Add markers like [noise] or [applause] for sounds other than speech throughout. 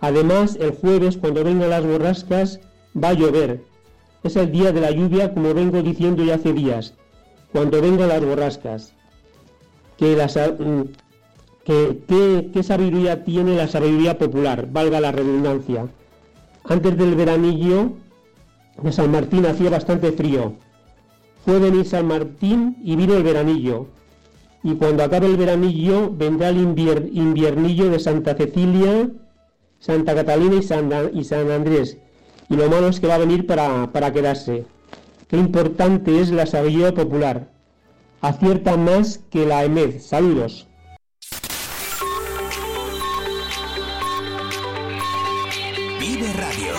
Además, el jueves, cuando vengan las borrascas, va a llover. Es el día de la lluvia, como vengo diciendo ya hace días, cuando vengan las borrascas. Que, mm, que, ¿Qué sabiduría tiene la sabiduría popular? Valga la redundancia. Antes del veranillo de San Martín hacía bastante frío. Fue venir San Martín y vino el veranillo. Y cuando acabe el veranillo vendrá el inviernillo de Santa Cecilia, Santa Catalina y San, y San Andrés. Y lo malo es que va a venir para, para quedarse. Qué importante es la sabiduría popular. Acierta más que la EMED. Saludos. Vive Radio.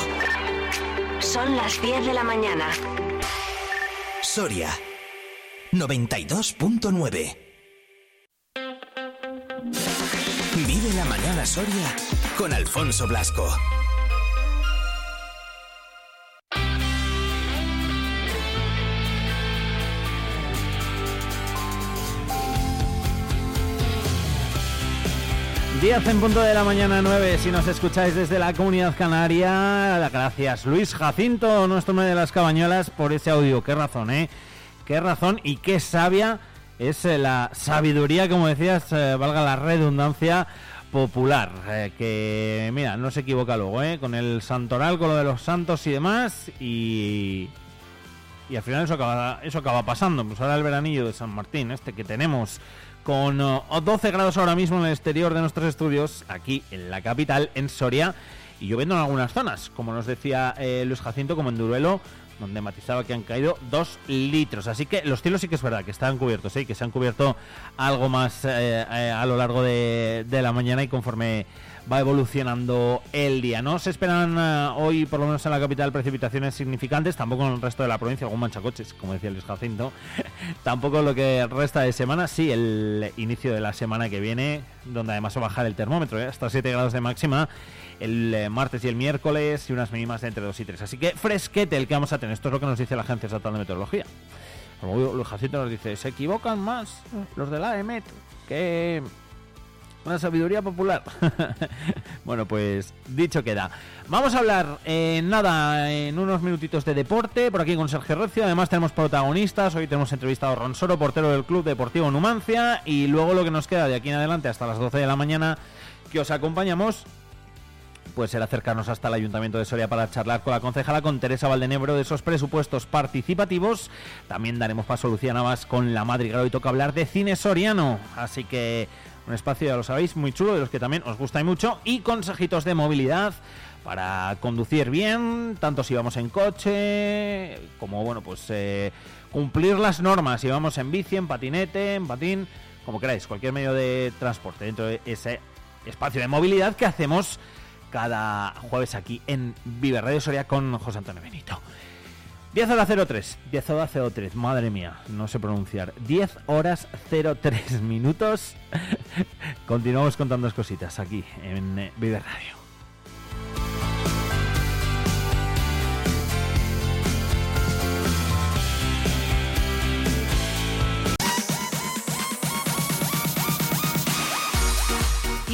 Son las 10 de la mañana. Soria 92.9. Soria con Alfonso Blasco. Diez en punto de la mañana 9, si nos escucháis desde la comunidad canaria, gracias Luis Jacinto, nuestro hombre de las cabañuelas, por ese audio. Qué razón, ¿eh? Qué razón y qué sabia es eh, la sabiduría, como decías, eh, valga la redundancia, popular. Eh, que, mira, no se equivoca luego, ¿eh? Con el santoral, con lo de los santos y demás. Y, y al final eso acaba, eso acaba pasando. Pues ahora el veranillo de San Martín, este que tenemos con 12 grados ahora mismo en el exterior de nuestros estudios, aquí en la capital, en Soria, y lloviendo en algunas zonas, como nos decía Luis Jacinto, como en Duruelo, donde matizaba que han caído dos litros. Así que los cielos sí que es verdad que están cubiertos, ¿eh? que se han cubierto algo más eh, eh, a lo largo de, la mañana y conforme va evolucionando el día. No se esperan hoy, por lo menos en la capital, precipitaciones significantes, tampoco en el resto de la provincia, algún manchacoches, como decía Luis Jacinto. [laughs] tampoco lo que resta de semana, sí, el inicio de la semana que viene, donde además va a bajar el termómetro, hasta 7 grados de máxima el eh, martes y el miércoles y unas mínimas de entre 2 y 3. Así que fresquete el que vamos a tener. Esto es lo que nos dice la Agencia Estatal de Meteorología. Como Jacinto nos dice, se equivocan más los de la EMET que una sabiduría popular. [laughs] bueno, pues dicho queda. Vamos a hablar en nada, en unos minutitos de deporte, por aquí con Sergio Recio. Además tenemos protagonistas. Hoy tenemos entrevistado a Ronsoro, portero del Club Deportivo Numancia. Y luego lo que nos queda de aquí en adelante hasta las 12 de la mañana, que os acompañamos puede ser acercarnos hasta el Ayuntamiento de Soria para charlar con la concejala, con Teresa Valdenebro, de esos presupuestos participativos. También daremos paso a Lucía Navas con la madriguera. Hoy toca hablar de cine soriano. Así que un espacio, ya lo sabéis, muy chulo, de los que también os gusta y mucho. Y consejitos de movilidad para conducir bien, tanto si vamos en coche, como bueno, pues eh, cumplir las normas, si vamos en bici, en patinete, en patín, como queráis, cualquier medio de transporte dentro de ese espacio de movilidad que hacemos cada jueves aquí en Vive Radio Soria con José Antonio Benito. 10 horas 03, 10 horas 03, madre mía, no sé pronunciar. 10 horas 03 [laughs] minutos. [laughs] Continuamos contando cositas aquí en Vive Radio.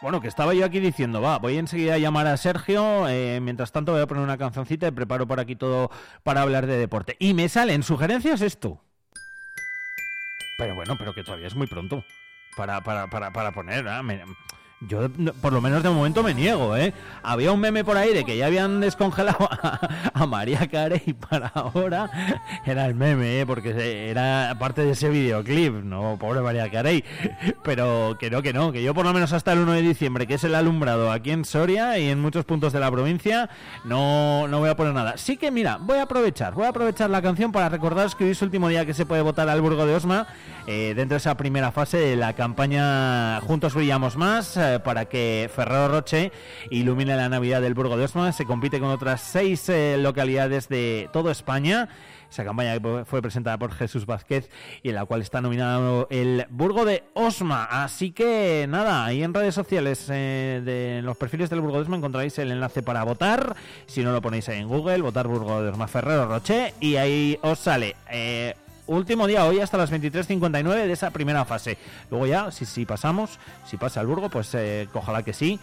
Bueno, que estaba yo aquí diciendo, va, voy enseguida a llamar a Sergio, eh, mientras tanto voy a poner una cancioncita y preparo por aquí todo para hablar de deporte. Y me salen sugerencias esto. Pero bueno, pero que todavía es muy pronto para, para, para, para poner, ¿eh? Yo, por lo menos de momento, me niego, ¿eh? Había un meme por ahí de que ya habían descongelado [laughs] a, María Carey para ahora. Era el meme, ¿eh? Porque era parte de ese videoclip, ¿no? Pobre María Carey. Pero que no, que no, que yo por lo menos hasta el 1 de diciembre, que es el alumbrado aquí en Soria y en muchos puntos de la provincia, no, no voy a poner nada. Sí que, mira, voy a aprovechar, voy a aprovechar la canción para recordaros que hoy es el último día que se puede votar al Burgo de Osma, eh, dentro de esa primera fase de la campaña Juntos Brillamos Más eh, para que Ferrero Roche ilumine la Navidad del Burgo de Osma. Se compite con otras seis eh, localidades de toda España. Esa campaña fue presentada por Jesús Vázquez y en la cual está nominado el Burgo de Osma. Así que nada, ahí en redes sociales eh, de los perfiles del Burgo de Osma encontraréis el enlace para votar. Si no lo ponéis ahí en Google, votar Burgo de Osma Ferrero Roche y ahí os sale. Eh, último día hoy hasta las 23.59 de esa primera fase. Luego ya, si, si pasamos, si pasa el Burgo, pues eh, ojalá que sí.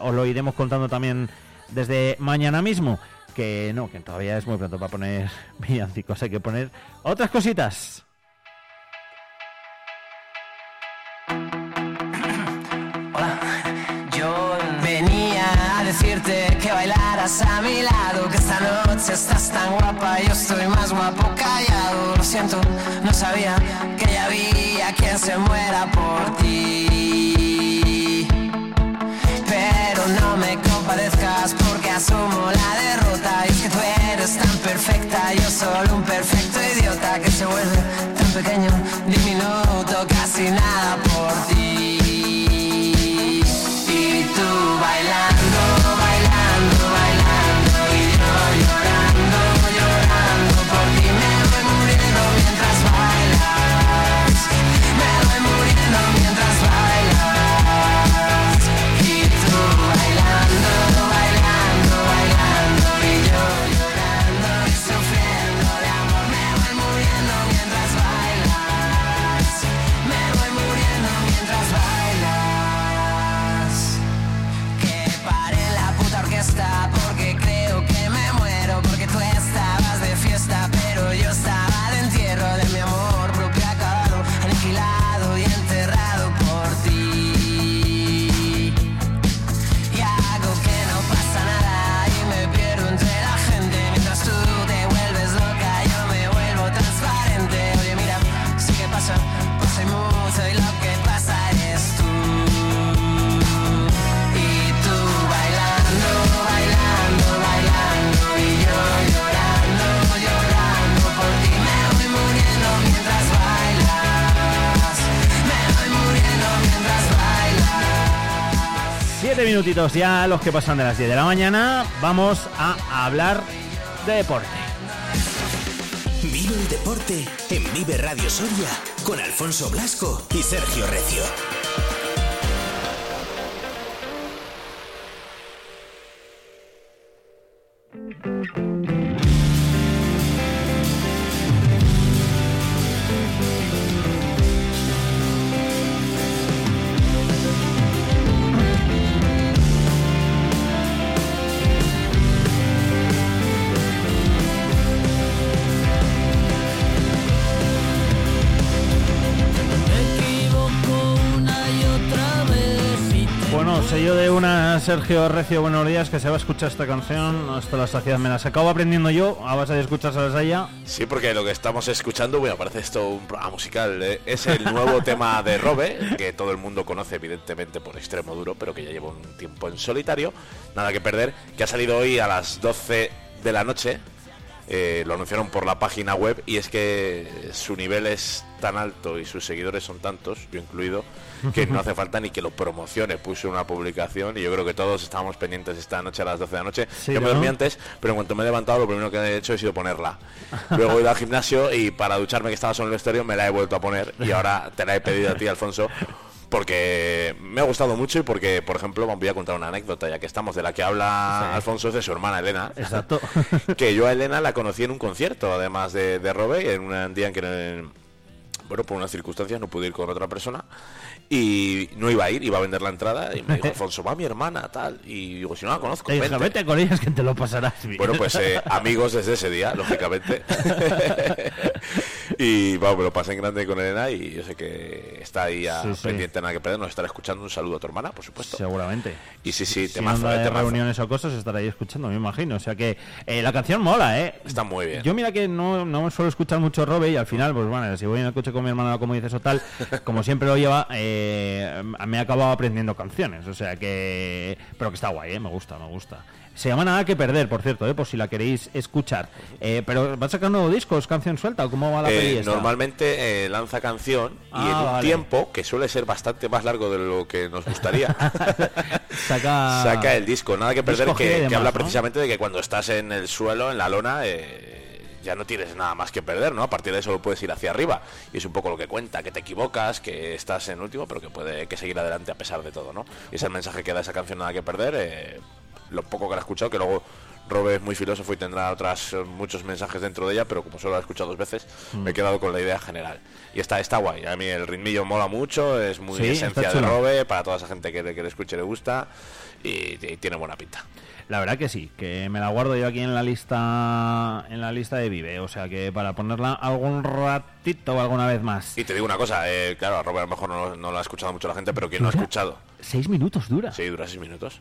os lo iremos contando también desde mañana mismo que no, que todavía es muy pronto para poner [laughs] villancicos, hay que poner otras cositas. Decirte que bailaras a mi lado, que esta noche estás tan guapa, yo estoy más guapo callado. Lo siento, no sabía que ya había quien se muera por ti. Pero no me compadezcas porque asumo la derrota. Y es que tú eres tan perfecta, yo solo un perfecto idiota que se vuelve tan pequeño, diminuto, casi nada por ti. Y tú bailando, minutitos ya los que pasan de las 10 de la mañana, vamos a hablar de deporte. Vive el deporte en Vive Radio Soria con Alfonso Blasco y Sergio Recio. Sergio Recio, buenos días, que se va a escuchar esta canción hasta la saciedad. Me las acabo aprendiendo yo, a base de escuchárselas a. Sí, porque lo que estamos escuchando, bueno, parece esto un programa musical, ¿eh? es el nuevo [laughs] tema de Robe, que todo el mundo conoce evidentemente por extremo duro, pero que ya lleva un tiempo en solitario, nada que perder, que ha salido hoy a las 12 de la noche, eh, lo anunciaron por la página web, y es que su nivel es tan alto y sus seguidores son tantos, yo incluido, [laughs] que no hace falta ni que lo promocione, puse una publicación y yo creo que todos estábamos pendientes esta noche a las 12 de la noche, Sí, yo me ¿no? dormí antes, pero en cuanto me he levantado lo primero que he hecho ha sido ponerla. Luego he ido al gimnasio y para ducharme que estaba solo en el estéreo me la he vuelto a poner y ahora te la he pedido a ti, Alfonso, porque me ha gustado mucho y porque, por ejemplo, voy a contar una anécdota, ya que estamos, de la que habla Sí. Alfonso, es de su hermana Elena. Exacto. [laughs] que yo a Elena la conocí en un concierto, además de, de Robe, en un día en que, bueno, por unas circunstancias no pude ir con otra persona y no iba a ir, iba a vender la entrada y me dijo, [laughs] Alfonso, va mi hermana, tal. Y digo, si no la conozco, Te vente". vete con ellas que te lo pasarás bien. Bueno, pues eh, [laughs] amigos desde ese día, lógicamente. [laughs] [laughs] y vamos, me lo pasé en grande con Elena y yo sé que está ahí a Sí, sí. pendiente nada que perder. Nos estará escuchando. Un saludo a tu hermana, por supuesto. Seguramente. Y sí, sí, Si temazo, anda eh, de temazo. reuniones o cosas, estará ahí escuchando, me imagino. O sea que eh, la canción mola, ¿eh? Está muy bien. Yo mira que no, no suelo escuchar mucho Robe y al final, pues bueno, si voy en el coche con mi hermana, como dices o tal, [laughs] como siempre lo lleva, eh, me he acabado aprendiendo canciones. O sea que... Pero que está guay, ¿eh? Me gusta, me gusta. Se llama Nada que Perder, por cierto, ¿eh? por si la queréis escuchar. Eh, pero ¿va a sacar un nuevo disco? ¿Es canción suelta o cómo va la Eh, peli esta? normalmente eh, lanza canción y Ah, en un vale. tiempo que suele ser bastante más largo de lo que nos gustaría [laughs] Saca... saca el disco nada que perder que, habla ¿no? precisamente de que cuando estás en el suelo en la lona ya no tienes nada más que perder no a partir de eso puedes ir hacia arriba y es un poco lo que cuenta que te equivocas que estás en último pero que puede que seguir adelante a pesar de todo no y es el mensaje que da esa canción nada que perder eh, lo poco que la he escuchado que luego Robe es muy filósofo y tendrá otras eh, muchos mensajes dentro de ella, pero como solo la he escuchado dos veces, Mm. me he quedado con la idea general. Y está, está guay. A mí el ritmillo mola mucho, es muy Sí, esencia de. Robe, para toda esa gente que, le- que le escuche le gusta y, y tiene buena pinta. La verdad que sí, que me la guardo yo aquí en la lista en la lista de Vive, o sea que para ponerla algún ratito o alguna vez más. Y te digo una cosa, eh, claro, a Robe a lo mejor no, no lo ha escuchado mucho la gente, pero quien lo ha escuchado, Seis minutos dura. sí, dura seis minutos.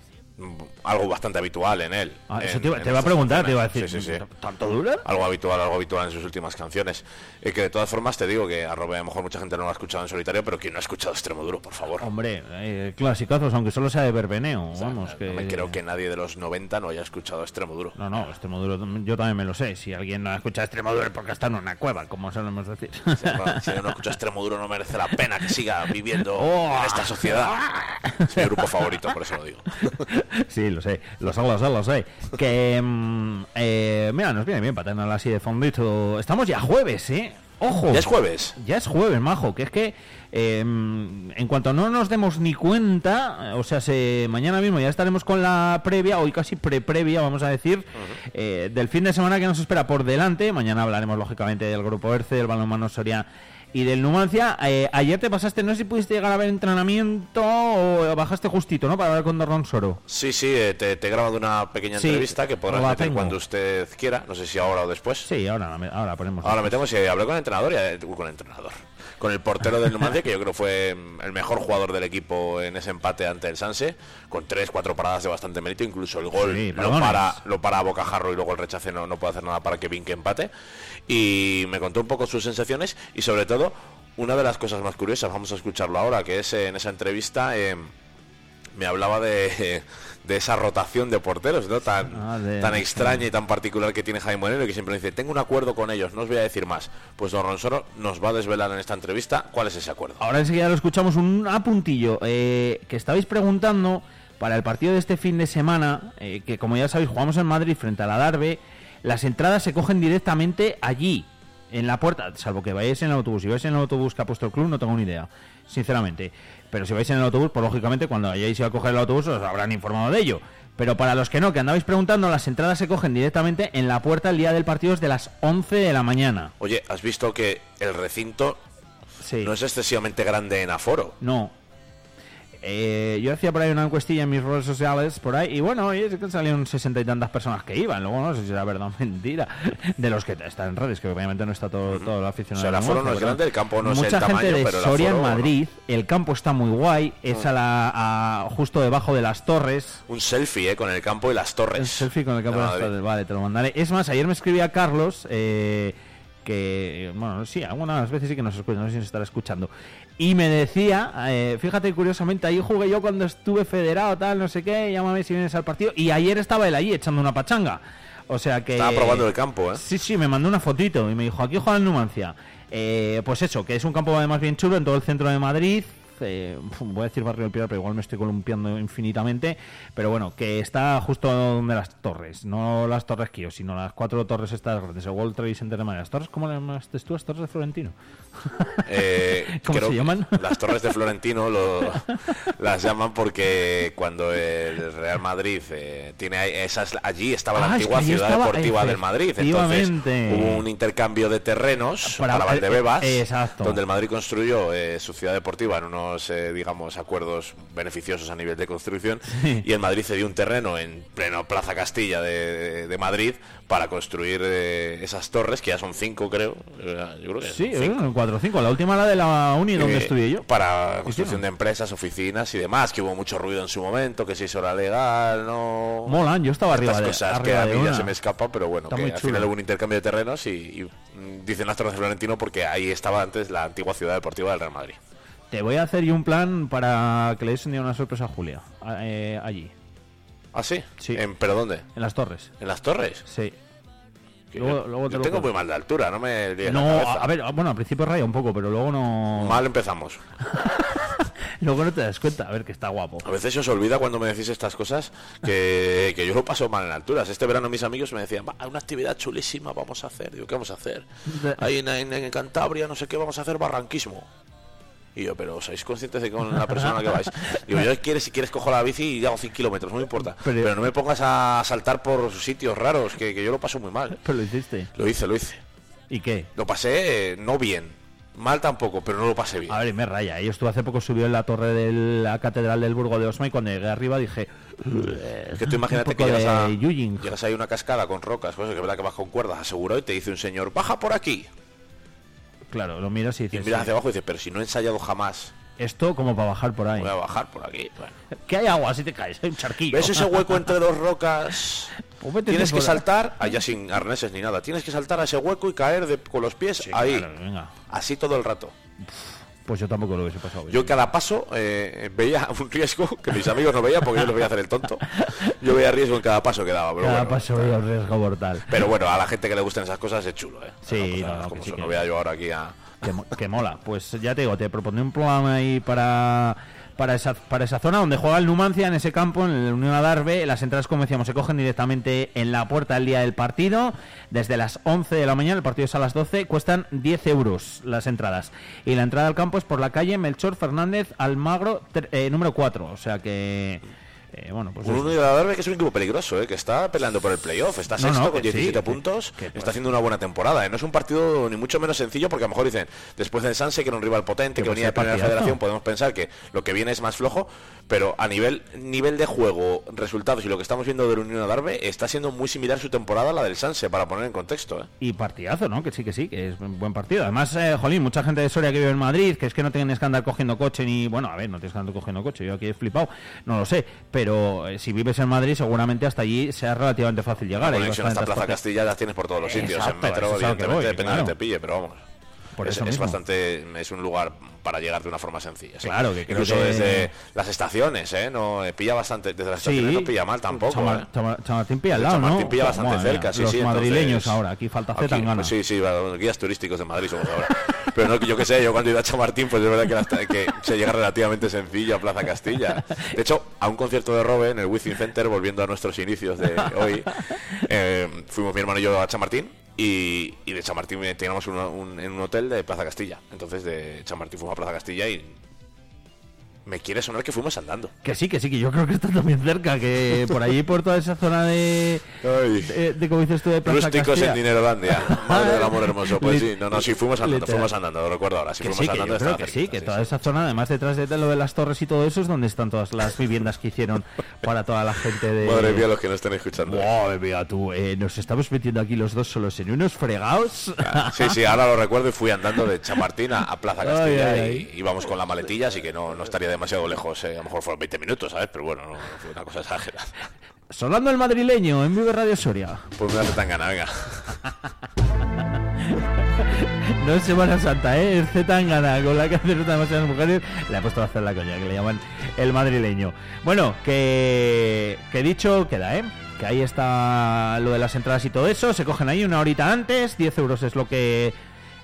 Algo bastante habitual en él. Ah, eso en- te, te iba a preguntar, te canciones. iba a decir, Sí, sí, sí. ¿tanto dura? algo habitual, algo habitual en sus últimas canciones. Eh, que de todas formas te digo que a Robe a lo mejor mucha gente no lo ha escuchado en solitario, pero quien no ha escuchado Extremo Duro, por favor. Hombre, eh, clasicazos, aunque solo sea de verbeneo, O sea, vamos, no que... me creo que nadie de los 90 no haya escuchado Extremo Duro. No, no, Extremoduro yo también me lo sé. Si alguien no ha escuchado Extremoduro es porque está en una cueva, como solemos decir. Si no- si no escucha Extremo Duro no merece la pena que siga viviendo [laughs] Oh. en esta sociedad. Es mi grupo favorito, por eso lo digo. [laughs] [laughs] sí, lo sé, lo sé, lo sé, lo sé. Que, mm, eh, mira, nos viene bien para tenerla así de fondito. Estamos ya jueves, ¿eh? Ojo. Ya es jueves. Ya es jueves, majo, que es que eh, en cuanto no nos demos ni cuenta, o sea, se, mañana mismo ya estaremos con la previa, hoy casi pre-previa, vamos a decir, eh, del fin de semana que nos espera por delante. Mañana hablaremos, lógicamente, del Grupo ERCE, del Balonmano Soria y del Numancia. Eh, ayer te pasaste, no sé si pudiste llegar a ver entrenamiento o bajaste justito, ¿no? Para hablar con Dorron Soro. Sí, sí, eh, te, te he grabado una pequeña Sí, entrevista que podrás meter tengo. cuando usted quiera. No sé si ahora o después. Sí, ahora, ahora ponemos. Ahora metemos y hablé con el entrenador y eh, con el entrenador. Con el portero del Numancia, que yo creo fue mm, el mejor jugador del equipo en ese empate ante el Sanse, con tres, cuatro paradas de bastante mérito, incluso el gol Sí, lo para, lo para a bocajarro y luego el rechace no, no puede hacer nada para que Vinque empate. Y me contó un poco sus sensaciones y sobre todo una de las cosas más curiosas, vamos a escucharlo ahora, que es en esa entrevista eh, me hablaba de, de esa rotación de porteros, ¿no? Tan, tan extraña y tan particular que tiene Jaime Moreno, que siempre dice, tengo un acuerdo con ellos, no os voy a decir más. Pues Don Ronsoro nos va a desvelar en esta entrevista cuál es ese acuerdo. Ahora enseguida lo escuchamos un apuntillo eh, que estabais preguntando para el partido de este fin de semana, eh, que como ya sabéis jugamos en Madrid frente a la Darbe, las entradas se cogen directamente allí, en la puerta, salvo que vayáis en el autobús. Si vais en el autobús que ha puesto el club, no tengo ni idea, sinceramente. Pero si vais en el autobús, pues lógicamente cuando hayáis ido a coger el autobús os habrán informado de ello. Pero para los que no, que andabais preguntando, las entradas se cogen directamente en la puerta el día del partido es de las 11 de la mañana. Oye, ¿has visto que el recinto Sí. no es excesivamente grande en aforo? No. Eh, yo hacía por ahí una encuestilla en mis redes sociales, por ahí, y bueno, oye, que salieron sesenta y tantas personas que iban. Luego no sé si era verdad o mentira. De los que están en redes, que obviamente no está todo, todo el aficionado. O sea, el aforo no es grande, el campo no es Mucha el gente tamaño, de pero Soria en. Madrid, el campo está muy guay, es a la, a- justo debajo de las torres. Un selfie, ¿eh? Con el campo y las torres. El selfie con el campo de de las torres. Vale, te lo mandaré. Es más, ayer me escribía Carlos, eh, que, bueno, sí, algunas veces sí que nos escucha, no sé si nos estará escuchando. Y me decía, eh, fíjate curiosamente, ahí jugué yo cuando estuve federado, tal, no sé qué, llámame si vienes al partido. Y ayer estaba él allí echando una pachanga. O sea que... Estaba probando el campo, ¿eh? Sí, sí, me mandó una fotito y me dijo, aquí juega el Numancia. Eh, pues eso, que es un campo además bien chulo en todo el centro de Madrid. Eh, [laughs] voy a decir barrio del Pilar, pero igual me estoy columpiando infinitamente. Pero bueno, que está justo donde las torres, no las torres Kio, sino las cuatro torres estas grandes, el World Trade Center de Madrid. ¿Las torres cómo le llamaste tú? ¿Las torres de Florentino? Eh, [laughs] ¿Cómo se llaman? [laughs] Las Torres de Florentino lo- las llaman porque cuando el Real Madrid eh, tiene esas allí estaba la Ah, es antigua que ciudad estaba- deportiva del Madrid. Entonces hubo un intercambio de terrenos Para- para, Valdebebas, eh, exacto. donde el Madrid construyó su ciudad deportiva en unos, eh, digamos, acuerdos beneficiosos a nivel de construcción [laughs] y el Madrid cedió un terreno en pleno Plaza Castilla de, de Madrid para construir eh, esas torres, que ya son cinco, creo. Eh, Yo creo que Sí, cinco. en 4 o 5. La última la de la uni donde Eh, estudié yo. Para construcción de empresas, oficinas y demás, que hubo mucho ruido en su momento, que si eso era legal, no. Molan, yo estaba arriba de, cosas arriba que a mí ya se me escapa, pero bueno, que al final hubo un intercambio de terrenos y, y, mm, dicen las Torres de Florentino porque ahí estaba antes la antigua ciudad deportiva del Real Madrid. Te voy a hacer yo un plan para que le des un día una sorpresa a Julia. eh, allí. ¿Ah, sí? Sí. En, ¿Pero dónde? En las torres. ¿En las torres? Sí. Luego- te yo lo tengo muy mal de altura, no me No, a ver, bueno, al principio raya un poco, pero luego no. Mal empezamos. [laughs] Luego no te das cuenta, a ver que está guapo. A veces se os olvida cuando me decís estas cosas que, [laughs] que yo lo paso mal en alturas. Este verano mis amigos me decían, va, hay una actividad chulísima vamos a hacer. Digo, ¿qué vamos a hacer? Ahí en, en- en Cantabria, no sé qué, vamos a hacer barranquismo. Y yo, pero ¿sois conscientes de que con la persona a la que vais? Digo, yo quieres, si quieres cojo la bici y hago 100 kilómetros, no me importa. Pero- Pero, no me pongas a saltar por sitios raros, que, que yo lo paso muy mal. Pero lo hiciste. Lo hice, lo hice. ¿Y qué? Lo pasé eh, no bien. Mal tampoco, pero no lo pasé bien. A ver, y me raya. Yo estuve hace poco subió en la torre de la catedral del Burgo de Osma y cuando llegué arriba dije. Es que tú imagínate que llegas a, llegas ahí una cascada con rocas, cosas que es verdad que vas con cuerdas, asegurado, y te dice un señor, baja por aquí. Claro, lo miras y Y dices. miras sí, hacia abajo y dices, pero si no he ensayado jamás, Esto como para bajar por ahí. voy a bajar por aquí. Bueno. Que hay agua si te caes, hay un charquillo. ¿Ves ese hueco entre dos rocas? [laughs] Pues Tienes que saltar, allá sin arneses ni nada, tienes que saltar a ese hueco y caer de- con los pies Sí, ahí. claro, venga. Así todo el rato. Pues yo tampoco lo hubiese pasado. bien. Yo cada paso eh, veía un riesgo que mis amigos no veían porque yo los veía hacer el tonto. Yo veía riesgo en cada paso que daba, pero Cada bueno. paso había un riesgo mortal. Pero bueno, a la gente que le gustan esas cosas es chulo, ¿eh? Sí, no, no, como que sí que- No voy a yo ahora aquí a... que, que mola. Pues ya te digo, te propondré un programa ahí para, para, esa, para esa zona donde juega el Numancia, en ese campo, en el Unión Adarve. Las entradas, como decíamos, se cogen directamente en la puerta el día del partido. Desde las 11 de la mañana, el partido es a las 12, cuestan 10 euros las entradas. Y la entrada al campo es por la calle Melchor Fernández Almagro, eh, número 4. O sea que... eh, bueno, pues Un. Unión que es un equipo peligroso, ¿eh? que está peleando por el playoff, está sexto no, con que sí, 17 que- puntos, que está haciendo una buena temporada. ¿eh? No es un partido ni mucho menos sencillo porque a lo mejor dicen, después del Sanse, que era un rival potente, Que venía de primera federación, podemos pensar que lo que viene es más flojo, pero a nivel nivel de juego, resultados y lo que estamos viendo del Unión Adarve, está siendo muy similar su temporada a la del Sanse, para poner en contexto. ¿eh? Y partidazo, ¿no? Que sí, que sí, que es un buen partido. Además, eh, jolín, mucha gente de Soria que vive en Madrid, que es que no tienes que andar cogiendo coche ni... Bueno, a ver, no tienes que andar cogiendo coche, yo aquí he flipado, no lo sé. Pero eh, si vives en Madrid, seguramente hasta allí sea relativamente fácil llegar. La conexión hasta Plaza. Castilla las tienes por todos los sitios, en Exacto, metro, evidentemente, voy, depende de claro. donde te pille, pero vamos. Por es, eso es mismo. bastante es un lugar para llegar de una forma sencilla. Claro, que incluso que- desde las estaciones eh no Eh, pilla bastante desde las estaciones no pilla mal tampoco ¿eh? Chamar- Chamartín pilla al lado, Chamartín ¿no? pilla bastante Madre cerca, mía, sí, Los sí, madrileños entonces- ahora, aquí falta Aquí, Zetangana. pues sí, sí, bueno, guías turísticos de Madrid somos ahora. [laughs] Pero no, yo qué sé, yo cuando ido a Chamartín, pues es verdad que, las- que se llega relativamente sencillo a Plaza Castilla. De hecho, a un concierto de Robe en el Wizzing Center, volviendo a nuestros inicios de hoy, eh, fuimos mi hermano y yo a Chamartín. Y, de Chamartín eh, teníamos un- en un hotel de Plaza Castilla. Entonces de Chamartín fuimos a Plaza Castilla y me quiere sonar que fuimos andando. Que sí, que sí, que yo creo que está también cerca, que por allí, por toda esa zona de... De, de como dices tú, de Plaza Rústicos en Dinerolandia. Madre del amor hermoso. Pues sí, no, no, sí, fuimos andando, fuimos andando, lo recuerdo ahora. Sí, Que fuimos sí, que andando. yo creo que sí, que toda esa zona, además detrás de lo de las torres y todo eso, es donde están todas las viviendas que hicieron para toda la gente de... Madre mía, los que no estén escuchando. Madre mía, tú, eh, nos estamos metiendo aquí los dos solos en unos fregados. Sí, sí, ahora lo recuerdo y fui andando de Chamartín a, Plaza Castilla Ay, ay, y íbamos con la maletilla, así que no, no estaría demasiado lejos. eh, A lo mejor fueron 20 minutos, ¿sabes? Pero bueno, no, fue una cosa exagerada. Sonando el madrileño en Vive Radio Soria. Pues me hace tan gana, venga. [laughs] No es Semana Santa, ¿eh? Es Zetangana, con la que hacen demasiadas mujeres. Le ha puesto a hacer la coña, que le llaman el madrileño. Bueno, que, que dicho queda, ¿eh? Que ahí está lo de las entradas y todo eso. Se cogen ahí una horita antes. 10 euros es lo que,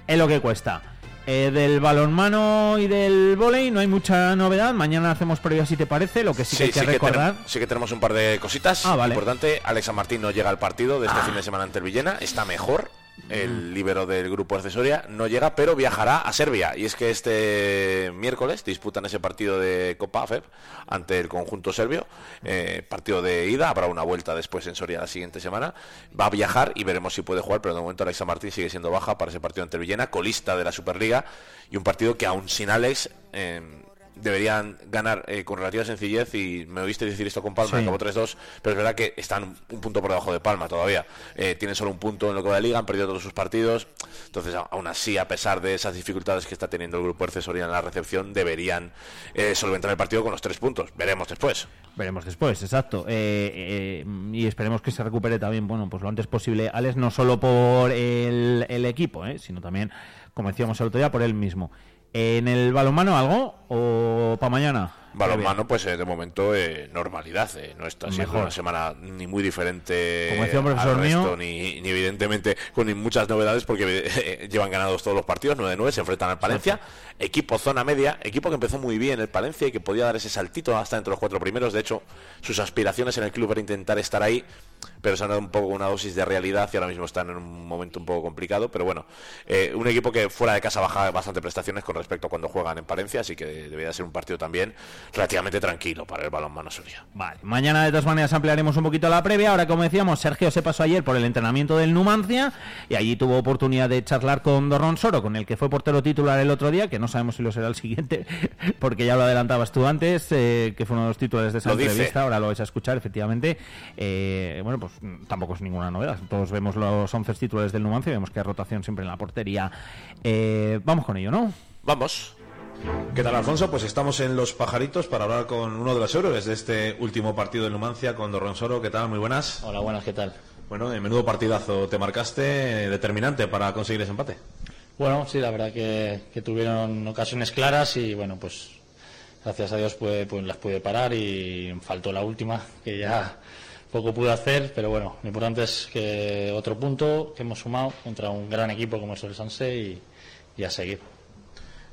es lo que cuesta. Eh, del balonmano y del volei no hay mucha novedad. Mañana hacemos previa si te parece. Lo que sí, que hay que recordar. sí que tenemos un par de cositas. Ah, vale. Importante, Alexa Martín no llega al partido de este fin de semana ante el Villena. Está mejor. El líbero del grupo accesoria no llega, pero viajará a Serbia. Y es que este miércoles disputan ese partido de Copa AFEP ante el conjunto serbio. Eh, partido de ida, habrá una vuelta después en Soria la siguiente semana. Va a viajar y veremos si puede jugar, pero de momento Alexa Martín sigue siendo baja para ese partido ante Villena, colista de la Superliga. Y un partido que aún sin Alex... eh, deberían ganar eh, con relativa sencillez y me oíste decir esto con Palma, Sí. acabó 3-2, pero es verdad que están un, un punto por debajo de Palma todavía. Eh, tienen solo un punto en lo que va de liga, han perdido todos sus partidos, entonces aún así, a pesar de esas dificultades que está teniendo el grupo accesoria en la recepción, deberían eh, solventar el partido con los tres puntos. Veremos después. Veremos después, exacto. Eh, eh, y esperemos que se recupere también, bueno, pues lo antes posible Alex, no solo por el, el equipo, eh, sino también, como decíamos el otro día, por él mismo. ¿En el balonmano algo o para mañana? Balonmano, pues eh, de momento eh, normalidad. eh, no está siendo una semana ni muy diferente Como decía al resto, ni, ni evidentemente con ni muchas novedades porque eh, [laughs] llevan ganados todos los partidos, 9-9, se enfrentan al Palencia. Equipo zona media, equipo que empezó muy bien el Palencia y que podía dar ese saltito hasta entre los cuatro primeros. De hecho, sus aspiraciones en el club era intentar estar ahí, pero se han dado un poco una dosis de realidad y ahora mismo están en un momento un poco complicado. Pero bueno, eh, un equipo que fuera de casa baja bastante prestaciones con respecto a cuando juegan en Palencia, así que debería ser un partido también relativamente tranquilo para el balonmano Soria. Vale, mañana de todas maneras ampliaremos un poquito la previa. Ahora, como decíamos, Sergio se pasó ayer por el entrenamiento del Numancia y allí tuvo oportunidad de charlar con Dorron Soro, con el que fue portero titular el otro día, que no sabemos si lo será el siguiente, [laughs] porque ya lo adelantabas tú antes, eh, que fue uno de los titulares de esa Lo dice. entrevista. Ahora lo vais a escuchar, efectivamente. Eh, bueno, pues tampoco es ninguna novedad. Todos vemos los 11 titulares del Numancia y vemos que hay rotación siempre en la portería. Eh, vamos con ello, ¿no? Vamos. ¿Qué tal, Alfonso? Pues estamos en Los Pajaritos para hablar con uno de los héroes de este último partido del Numancia, con Dorron Soro. ¿Qué tal? Muy buenas. Hola, buenas, ¿qué tal? Bueno, en menudo partidazo te marcaste, eh, determinante para conseguir ese empate. Bueno, sí, la verdad que, que tuvieron ocasiones claras y bueno, pues gracias a Dios pues, pues las pude parar y faltó la última, que ya poco pude hacer, pero bueno, lo importante es que otro punto que hemos sumado contra un gran equipo como es el Sanse y, y a seguir.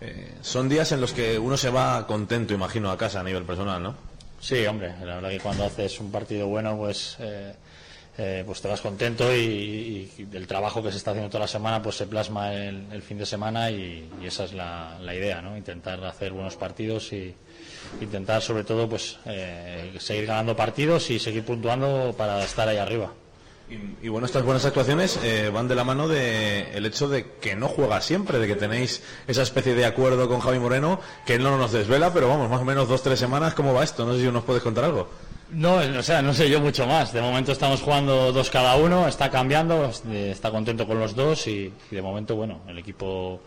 Eh, son días en los que uno se va contento, imagino, a casa a nivel personal, ¿no? Sí, hombre, la verdad que cuando haces un partido bueno, pues, eh, eh, pues te vas contento y, y el trabajo que se está haciendo toda la semana, pues se plasma el, el fin de semana y, y esa es la, la idea, ¿no? Intentar hacer buenos partidos y intentar, sobre todo, pues eh, seguir ganando partidos y seguir puntuando para estar ahí arriba. Y, y bueno, estas buenas actuaciones eh, van de la mano de el hecho de que no juega siempre, de que tenéis esa especie de acuerdo con Javi Moreno, que él no nos desvela, pero vamos, más o menos dos, tres semanas, ¿cómo va esto? No sé si nos puedes contar algo. No, o sea, no sé yo mucho más. De momento estamos jugando dos cada uno, está cambiando, eh, está contento con los dos y, y de momento, bueno, el equipo,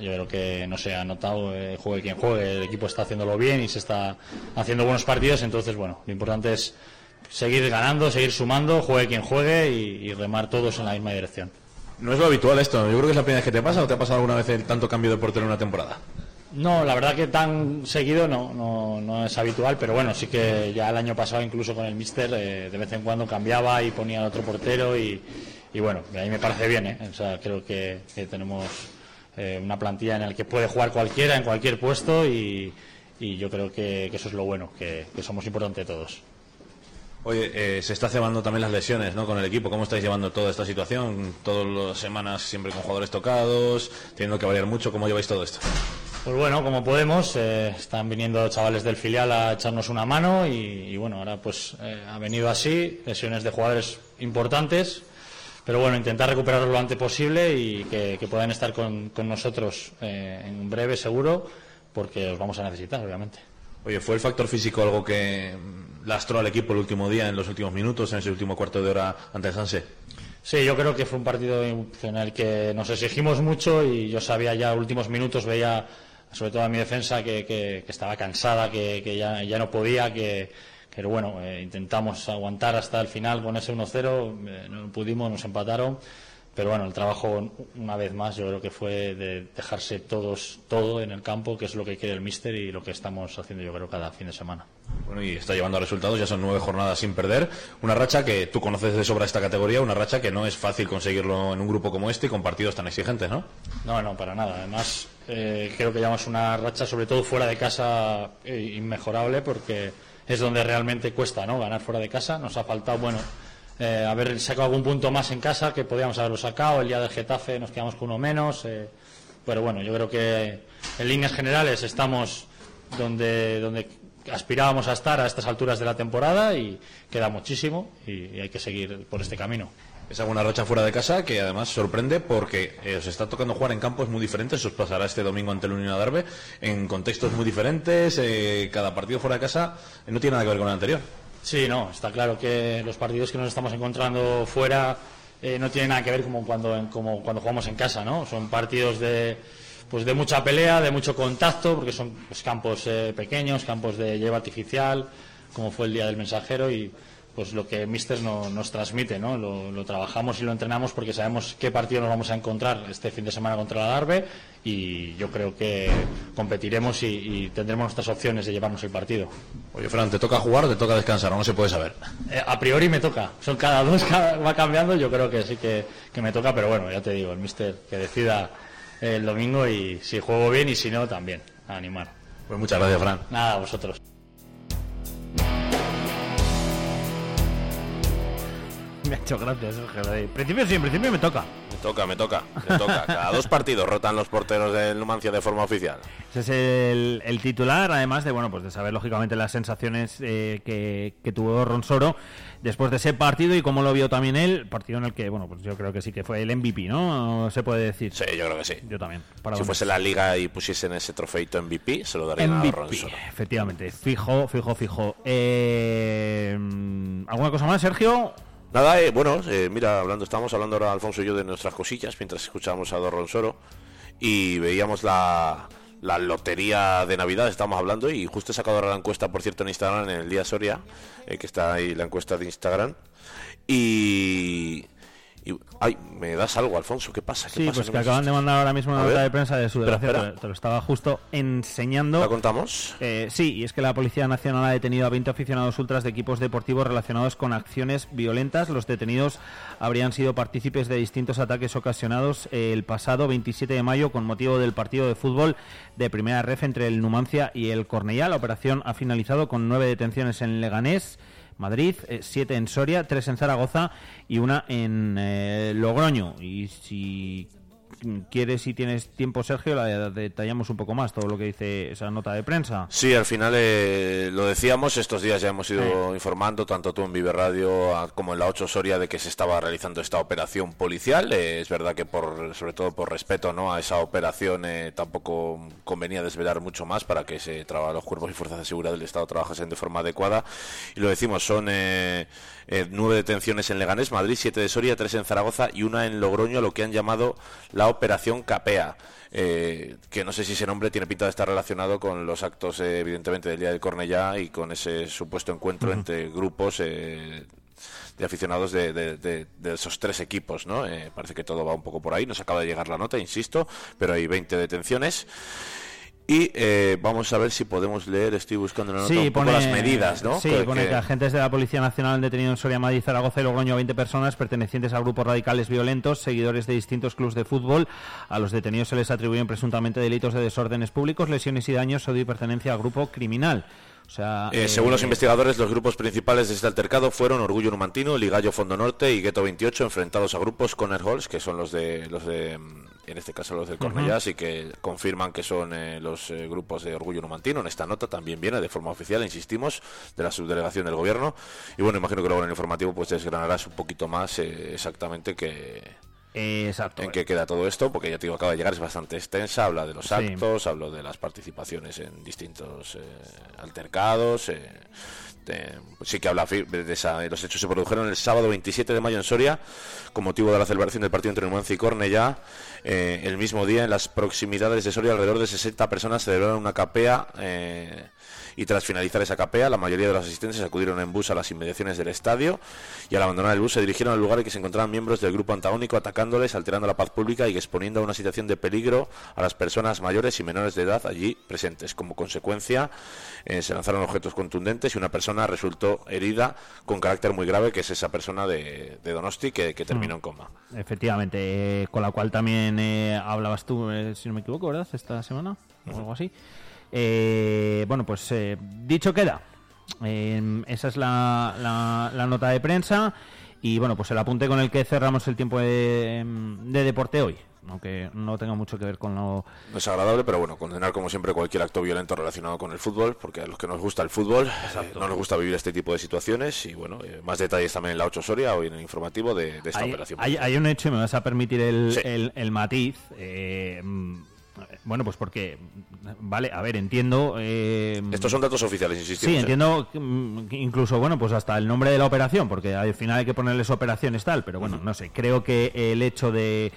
yo creo que no se ha notado, eh, juegue quien juegue, el equipo está haciéndolo bien y se está haciendo buenos partidos, entonces, bueno, lo importante es seguir ganando, seguir sumando, juegue quien juegue y, y remar todos en la misma dirección. No es lo habitual esto, yo creo que es la primera vez que te pasa o te ha pasado alguna vez el tanto cambio de portero en una temporada. No, la verdad que tan seguido no, no, no es habitual, pero bueno, sí que ya el año pasado incluso con el Mister eh, de vez en cuando cambiaba y ponía al otro portero y, y bueno, a mí me parece bien, ¿eh? o sea, creo que, que tenemos eh, una plantilla en la que puede jugar cualquiera en cualquier puesto y, y yo creo que, que eso es lo bueno, que, que somos importantes todos. Oye, eh, se está cebando también las lesiones, ¿no? Con el equipo. ¿Cómo estáis llevando toda esta situación? Todas las semanas siempre con jugadores tocados, teniendo que variar mucho. ¿Cómo lleváis todo esto? Pues bueno, como podemos, eh, están viniendo chavales del filial a echarnos una mano y, y bueno, ahora pues eh, ha venido así, lesiones de jugadores importantes, pero bueno, intentar recuperarlos lo antes posible y que, que puedan estar con, con nosotros eh, en breve seguro, porque los vamos a necesitar, obviamente. Oye, ¿fue el factor físico algo que mm, lastró al equipo el último día, en los últimos minutos, en ese último cuarto de hora ante el Sanse? Sí, yo creo que fue un partido en el que nos exigimos mucho y yo sabía ya últimos minutos, veía sobre todo a mi defensa que, que- que estaba cansada, que, que ya, ya no podía, que, que bueno, eh, intentamos aguantar hasta el final con ese 1-0, eh, no pudimos, nos empataron, pero bueno, el trabajo una vez más yo creo que fue de dejarse todos todo en el campo, que es lo que quiere el míster y lo que estamos haciendo yo creo cada fin de semana. Bueno, y está llevando a resultados, ya son nueve jornadas sin perder. Una racha que tú conoces de sobra esta categoría, una racha que no es fácil conseguirlo en un grupo como este y con partidos tan exigentes, ¿no? No, no, para nada. Además, eh, creo que llevamos una racha, sobre todo fuera de casa, eh, inmejorable, porque es donde realmente cuesta, ¿no? Ganar fuera de casa. Nos ha faltado, bueno, eh, haber sacado algún punto más en casa, que podíamos haberlo sacado. El día del Getafe nos quedamos con uno menos. eh, pero bueno, yo creo que en líneas generales estamos donde, donde aspirábamos a estar a estas alturas de la temporada y queda muchísimo y- y hay que seguir por este camino. Esa buena racha fuera de casa que además sorprende porque eh, os está tocando jugar en campos muy diferentes. Os pasará este domingo ante el Unión Adarve en contextos muy diferentes. eh, cada partido fuera de casa eh, no tiene nada que ver con el anterior. Sí, no, está claro que los partidos que nos estamos encontrando fuera eh, no tienen nada que ver como cuando, cuando jugamos en casa, ¿no? Son partidos de, pues de mucha pelea, de mucho contacto, porque son pues, campos eh, pequeños, campos de lleva artificial, como fue el día del mensajero, y pues lo que Mister no- nos transmite, ¿no? Lo, lo trabajamos y lo entrenamos porque sabemos qué partido nos vamos a encontrar este fin de semana contra la Darbe y yo creo que competiremos y, y tendremos nuestras opciones de llevarnos el partido. Oye, Fran, ¿te toca jugar o te toca descansar? No se puede saber. Eh, a priori me toca, son cada dos, cada- va cambiando, yo creo que sí que, que me toca, pero bueno, ya te digo, el Mister que decida el domingo y si juego bien y si no, también, a animar. Pues muchas gracias, Fran. Nada, a vosotros. Me ha hecho gracia, Sergio. En principio sí, en principio me toca. Me toca, me toca, me toca. Cada dos partidos rotan los porteros del Numancia de forma oficial. Ese es el, el titular, además de bueno, pues de saber lógicamente las sensaciones eh, que, que tuvo Ronsoro después de ese partido y cómo lo vio también él, partido en el que bueno, pues yo creo que sí que fue el MVP, ¿no? Se puede decir. Sí, yo creo que sí. Yo también. para Si fuese la liga y pusiesen ese trofeito MVP, se lo darían a MVP, Ronsoro. efectivamente, fijo, fijo, fijo. Eh, ¿Alguna cosa más, Sergio? Nada, eh, bueno, eh, mira, hablando, estábamos hablando ahora Alfonso y yo de nuestras cosillas mientras escuchábamos a Don Ronsoro y veíamos la, la lotería de Navidad, estábamos hablando y justo he sacado ahora la encuesta, por cierto, en Instagram, en el día Soria, eh, que está ahí la encuesta de Instagram. Y, y- Ay, me das algo, Alfonso, ¿qué pasa? ¿Qué Sí, pasa? pues ¿Qué que acaban de mandar ahora mismo una A nota ver. de prensa de su te, lo estaba justo enseñando. ¿La contamos? Eh, sí, y es que la Policía Nacional ha detenido a 20 aficionados ultras de equipos deportivos relacionados con acciones violentas. Los detenidos habrían sido partícipes de distintos ataques ocasionados el pasado 27 de mayo con motivo del partido de fútbol de primera ref entre el Numancia y el Cornellá. La operación ha finalizado con nueve detenciones en Leganés. Madrid, eh, siete en Soria, tres en Zaragoza y una en eh, Logroño. Y si quieres y tienes tiempo, Sergio, la detallamos un poco más todo lo que dice esa nota de prensa. Sí, al final eh, lo decíamos, estos días ya hemos ido informando, tanto tú en Vive Radio a- como en la 8 Soria, de que se estaba realizando esta operación policial. Eh, es verdad que, por, sobre todo por respeto ¿no? a esa operación, eh, tampoco convenía desvelar mucho más para que se traba- los cuerpos y fuerzas de seguridad del Estado trabajasen de forma adecuada. Y lo decimos, son eh, eh, nueve detenciones en Leganés, Madrid, siete de Soria, tres en Zaragoza y una en Logroño, lo que han llamado la Operación Capea eh, que no sé si ese nombre tiene pinta de estar relacionado con los actos, eh, evidentemente, del Día del Cornellá y con ese supuesto encuentro entre grupos eh, de aficionados de, de- de- de esos tres equipos, ¿no? Eh, parece que todo va un poco por ahí, nos acaba de llegar la nota, insisto, pero hay 20 detenciones. Y eh, vamos a ver si podemos leer, estoy buscando una nota, un poco las medidas, ¿no? Sí, Que- pone que- que agentes de la Policía Nacional han detenido en Soria, Madrid, Zaragoza y Logroño a 20 personas pertenecientes a grupos radicales violentos, seguidores de distintos clubes de fútbol. A los detenidos se les atribuyen presuntamente delitos de desórdenes públicos, lesiones y daños o de pertenencia al grupo criminal. O sea, Eh, eh, según los investigadores, los grupos principales de este altercado fueron Orgullo Numantino, Ligallo Fondo Norte y Gueto 28, enfrentados a grupos Conner Halls, que son los de, los de, mm, en este caso los del Cornellás, y que confirman que son eh, los eh, grupos de Orgullo Numantino. En esta nota también viene de forma oficial, insistimos, de la subdelegación del gobierno. Y bueno, imagino que luego en el informativo pues desgranarás un poquito más eh, exactamente qué, eh, exacto. en qué queda todo esto, porque ya te digo, acaba de llegar, es bastante extensa, habla de los Sí. actos, habla de las participaciones en distintos eh, altercados, de- pues sí que habla de esa, los hechos se produjeron el sábado 27 de mayo en Soria, con motivo de la celebración del partido entre Numancia y Cornellá, eh, el mismo día en las proximidades de Soria alrededor de 60 personas celebraron una capea eh, y tras finalizar esa capea, la mayoría de los asistentes acudieron en bus a las inmediaciones del estadio y al abandonar el bus se dirigieron al lugar en que se encontraban miembros del grupo antagónico atacándoles, alterando la paz pública y exponiendo a una situación de peligro a las personas mayores y menores de edad allí presentes. Como consecuencia, eh, se lanzaron objetos contundentes y una persona resultó herida con carácter muy grave, que es esa persona de, de Donosti que, que terminó en coma. Efectivamente, eh, con la cual también eh, hablabas tú, eh, si no me equivoco, ¿verdad? Esta semana o algo así. Eh, bueno, pues eh, dicho queda. Eh, esa es la, la- la nota de prensa y bueno, pues el apunte con el que cerramos el tiempo de, de deporte hoy, aunque no tenga mucho que ver con lo... No es agradable, pero bueno, condenar como siempre cualquier acto violento relacionado con el fútbol, porque a los que nos gusta el fútbol eh, no nos gusta vivir este tipo de situaciones y bueno, eh, más detalles también en la 8 Soria hoy en el informativo de, de esta Hay, operación. hay- hay un hecho, y me vas a permitir el, Sí. el- el matiz. eh, bueno, pues porque, vale, a ver, entiendo... eh, Estos son datos oficiales, insistimos. Sí, ¿eh? entiendo que, mm, incluso, bueno, pues hasta el nombre de la operación, porque al final hay que ponerles operaciones tal, pero bueno, no sé, creo que el hecho de,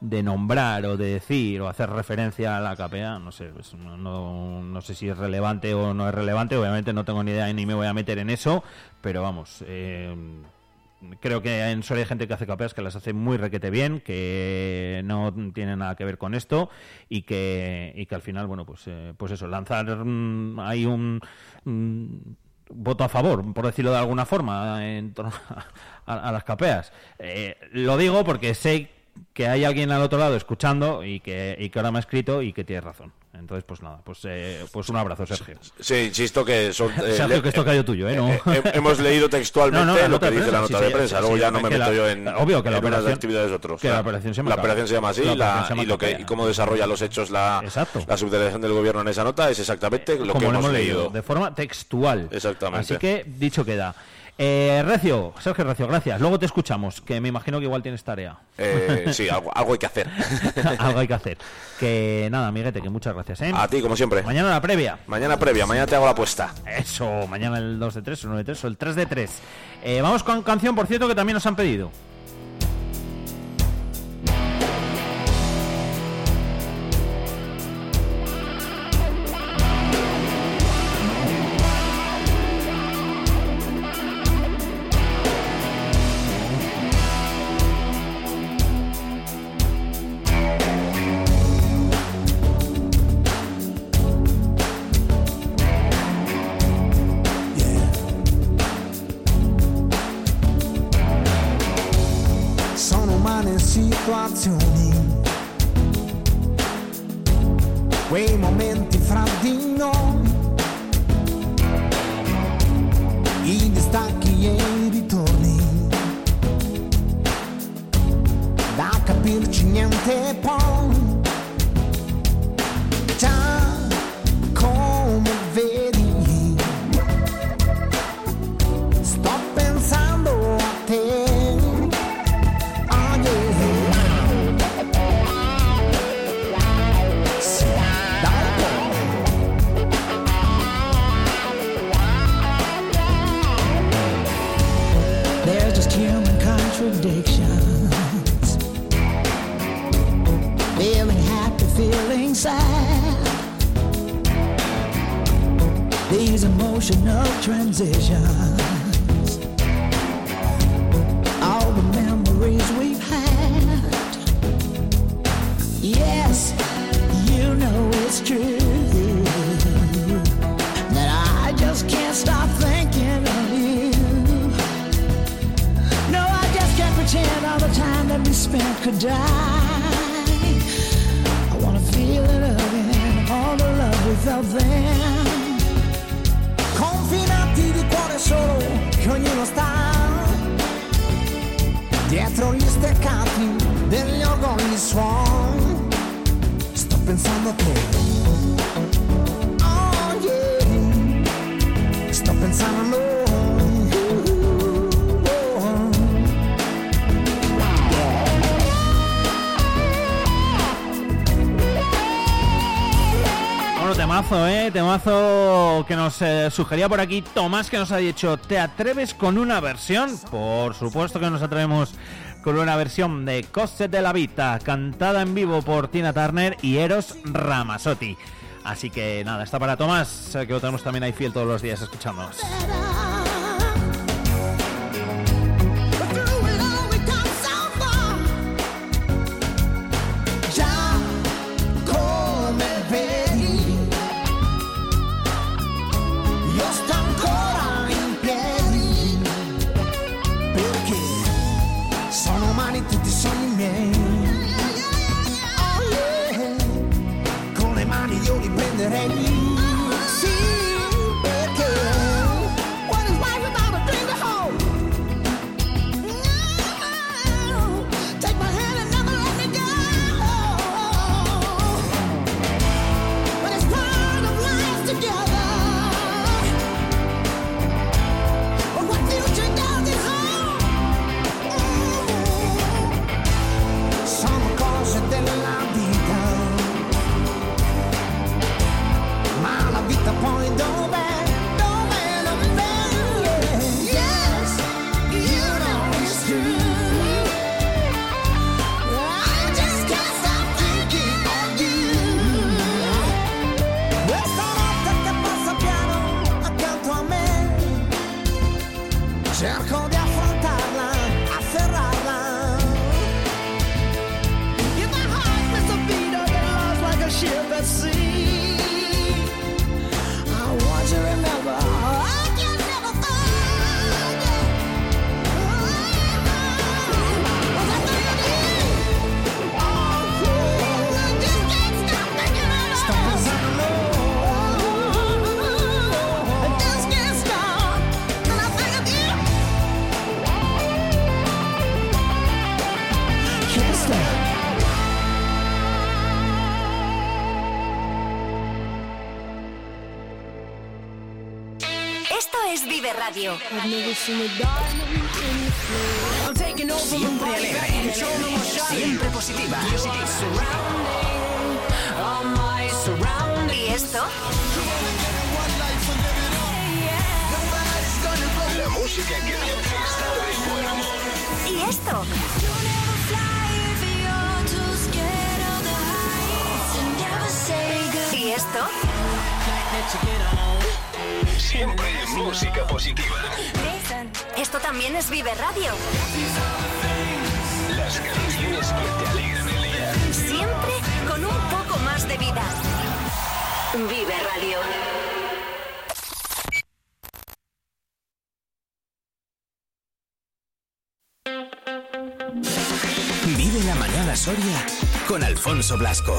de nombrar o de decir o hacer referencia a la KPA, no sé, pues no, no, no sé si es relevante o no es relevante, obviamente no tengo ni idea ni me voy a meter en eso, pero vamos, eh, creo que en Soria hay gente que hace capeas que las hace muy requete bien, que no tiene nada que ver con esto y que, y que al final, bueno, pues, eh, pues eso, lanzar mm, ahí un, mm, voto a favor, por decirlo de alguna forma, en torno [laughs] a, a las capeas. Eh, lo digo porque sé que hay alguien al otro lado escuchando y que, y que ahora me ha escrito y que tiene razón. Entonces, pues nada, pues, eh, pues un abrazo, Sergio. Sí, insisto que son. eh, Sergio, que esto cayó tuyo, ¿eh? No. eh, hemos leído textualmente [laughs] No, no, la lo que dice la nota sí, de prensa. sí, Luego sí, ya no me la- meto yo en, obvio que la operación- actividades de otros. que la operación se llama La operación se llama así La la- operación se llama y, lo que, y cómo desarrolla los hechos la, Exacto. la subdelegación del gobierno en esa nota es exactamente lo como que lo hemos leído. de forma textual. Exactamente. Así que, dicho queda. Eh, Recio, Sergio Recio, gracias. Luego te escuchamos, que me imagino que igual tienes tarea. Eh, sí, [laughs] algo, algo hay que hacer. [laughs] Algo hay que hacer. Que nada, amiguete, que muchas gracias, ¿eh? A ti, como siempre. Mañana la previa. Mañana previa, mañana te hago la apuesta. Eso, mañana el 2 de 3, el 9 de 3 o el 3 de 3. Eh, vamos con canción, por cierto, que también nos han pedido. That I just can't stop thinking of you. No, I just can't pretend all the time that we spent could die. I wanna feel it again, all the love felt then. Confinati di cuore solo, che ognuno sta dietro gli degli orgogli suon. Sto pensando a te. Oh yeah. A noi. Bueno, temazo, ¿eh? Temazo que nos eh, sugería por aquí Tomás, que nos ha dicho, ¿te atreves con una versión? Por supuesto que nos atrevemos con una versión de Cose de la Vita, cantada en vivo por Tina Turner y Eros Ramazzotti. Así que nada, está para Tomás, que lo tenemos también ahí fiel todos los días escuchándonos. Esto también es Vive Radio. Las canciones que te alegran el día. Siempre con un poco más de vida. Vive Radio. Vive la mañana Soria con Alfonso Blasco.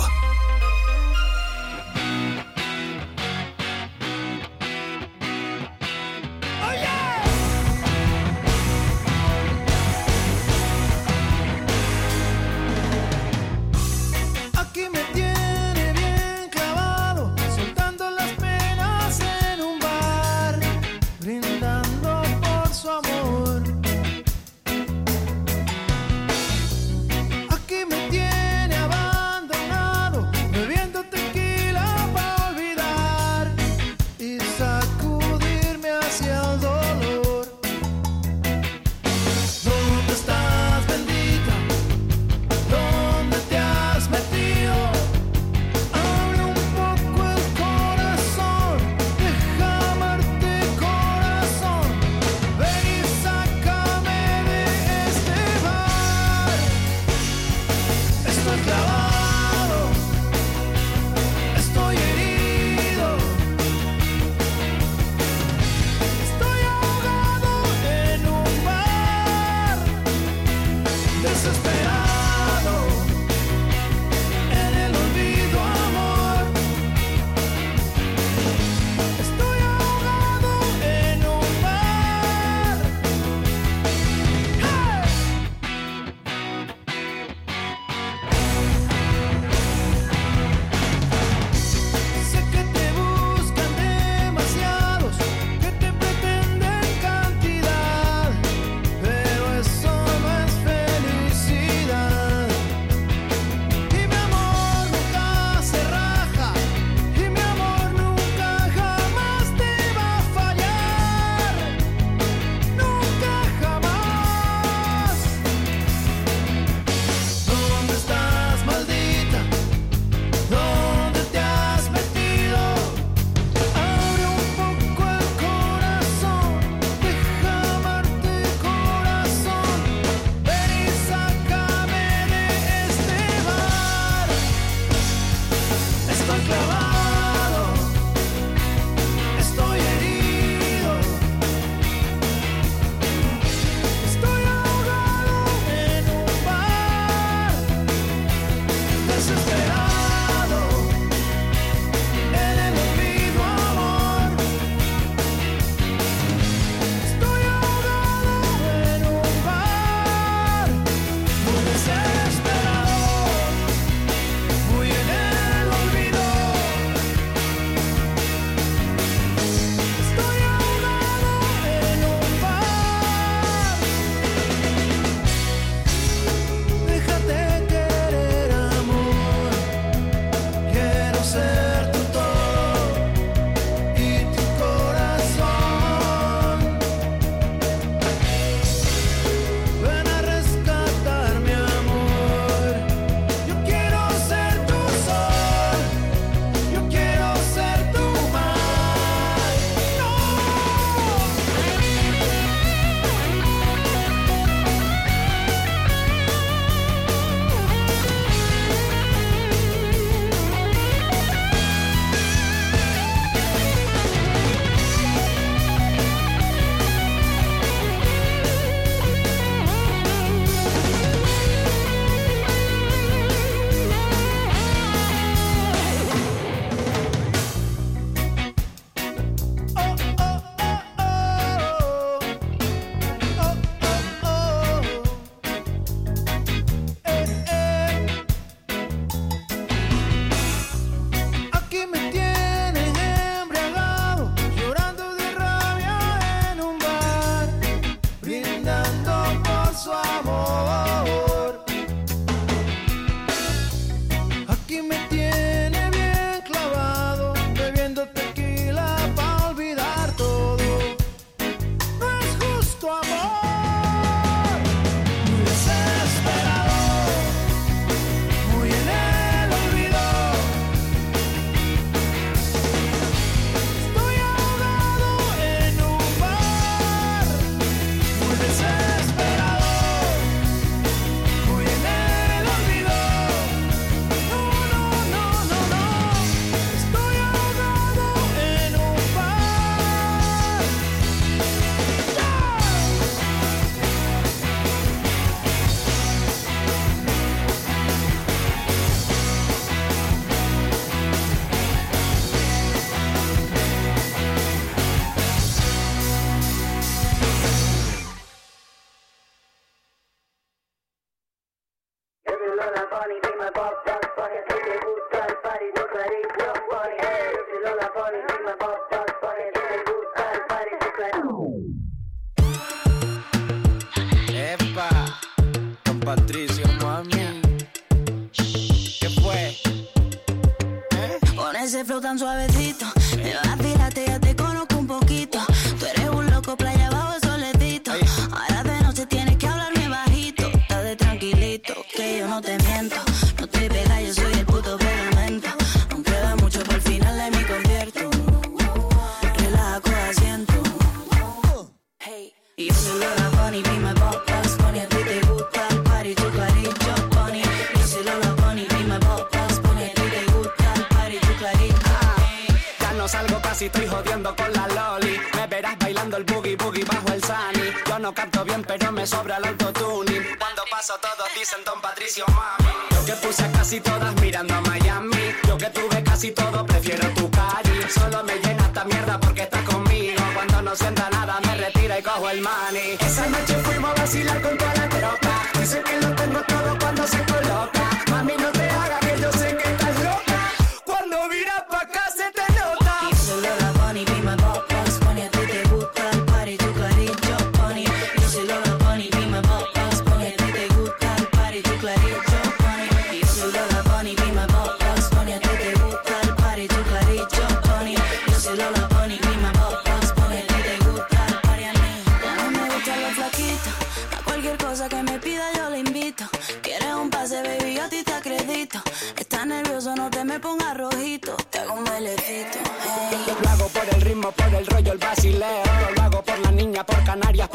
Ese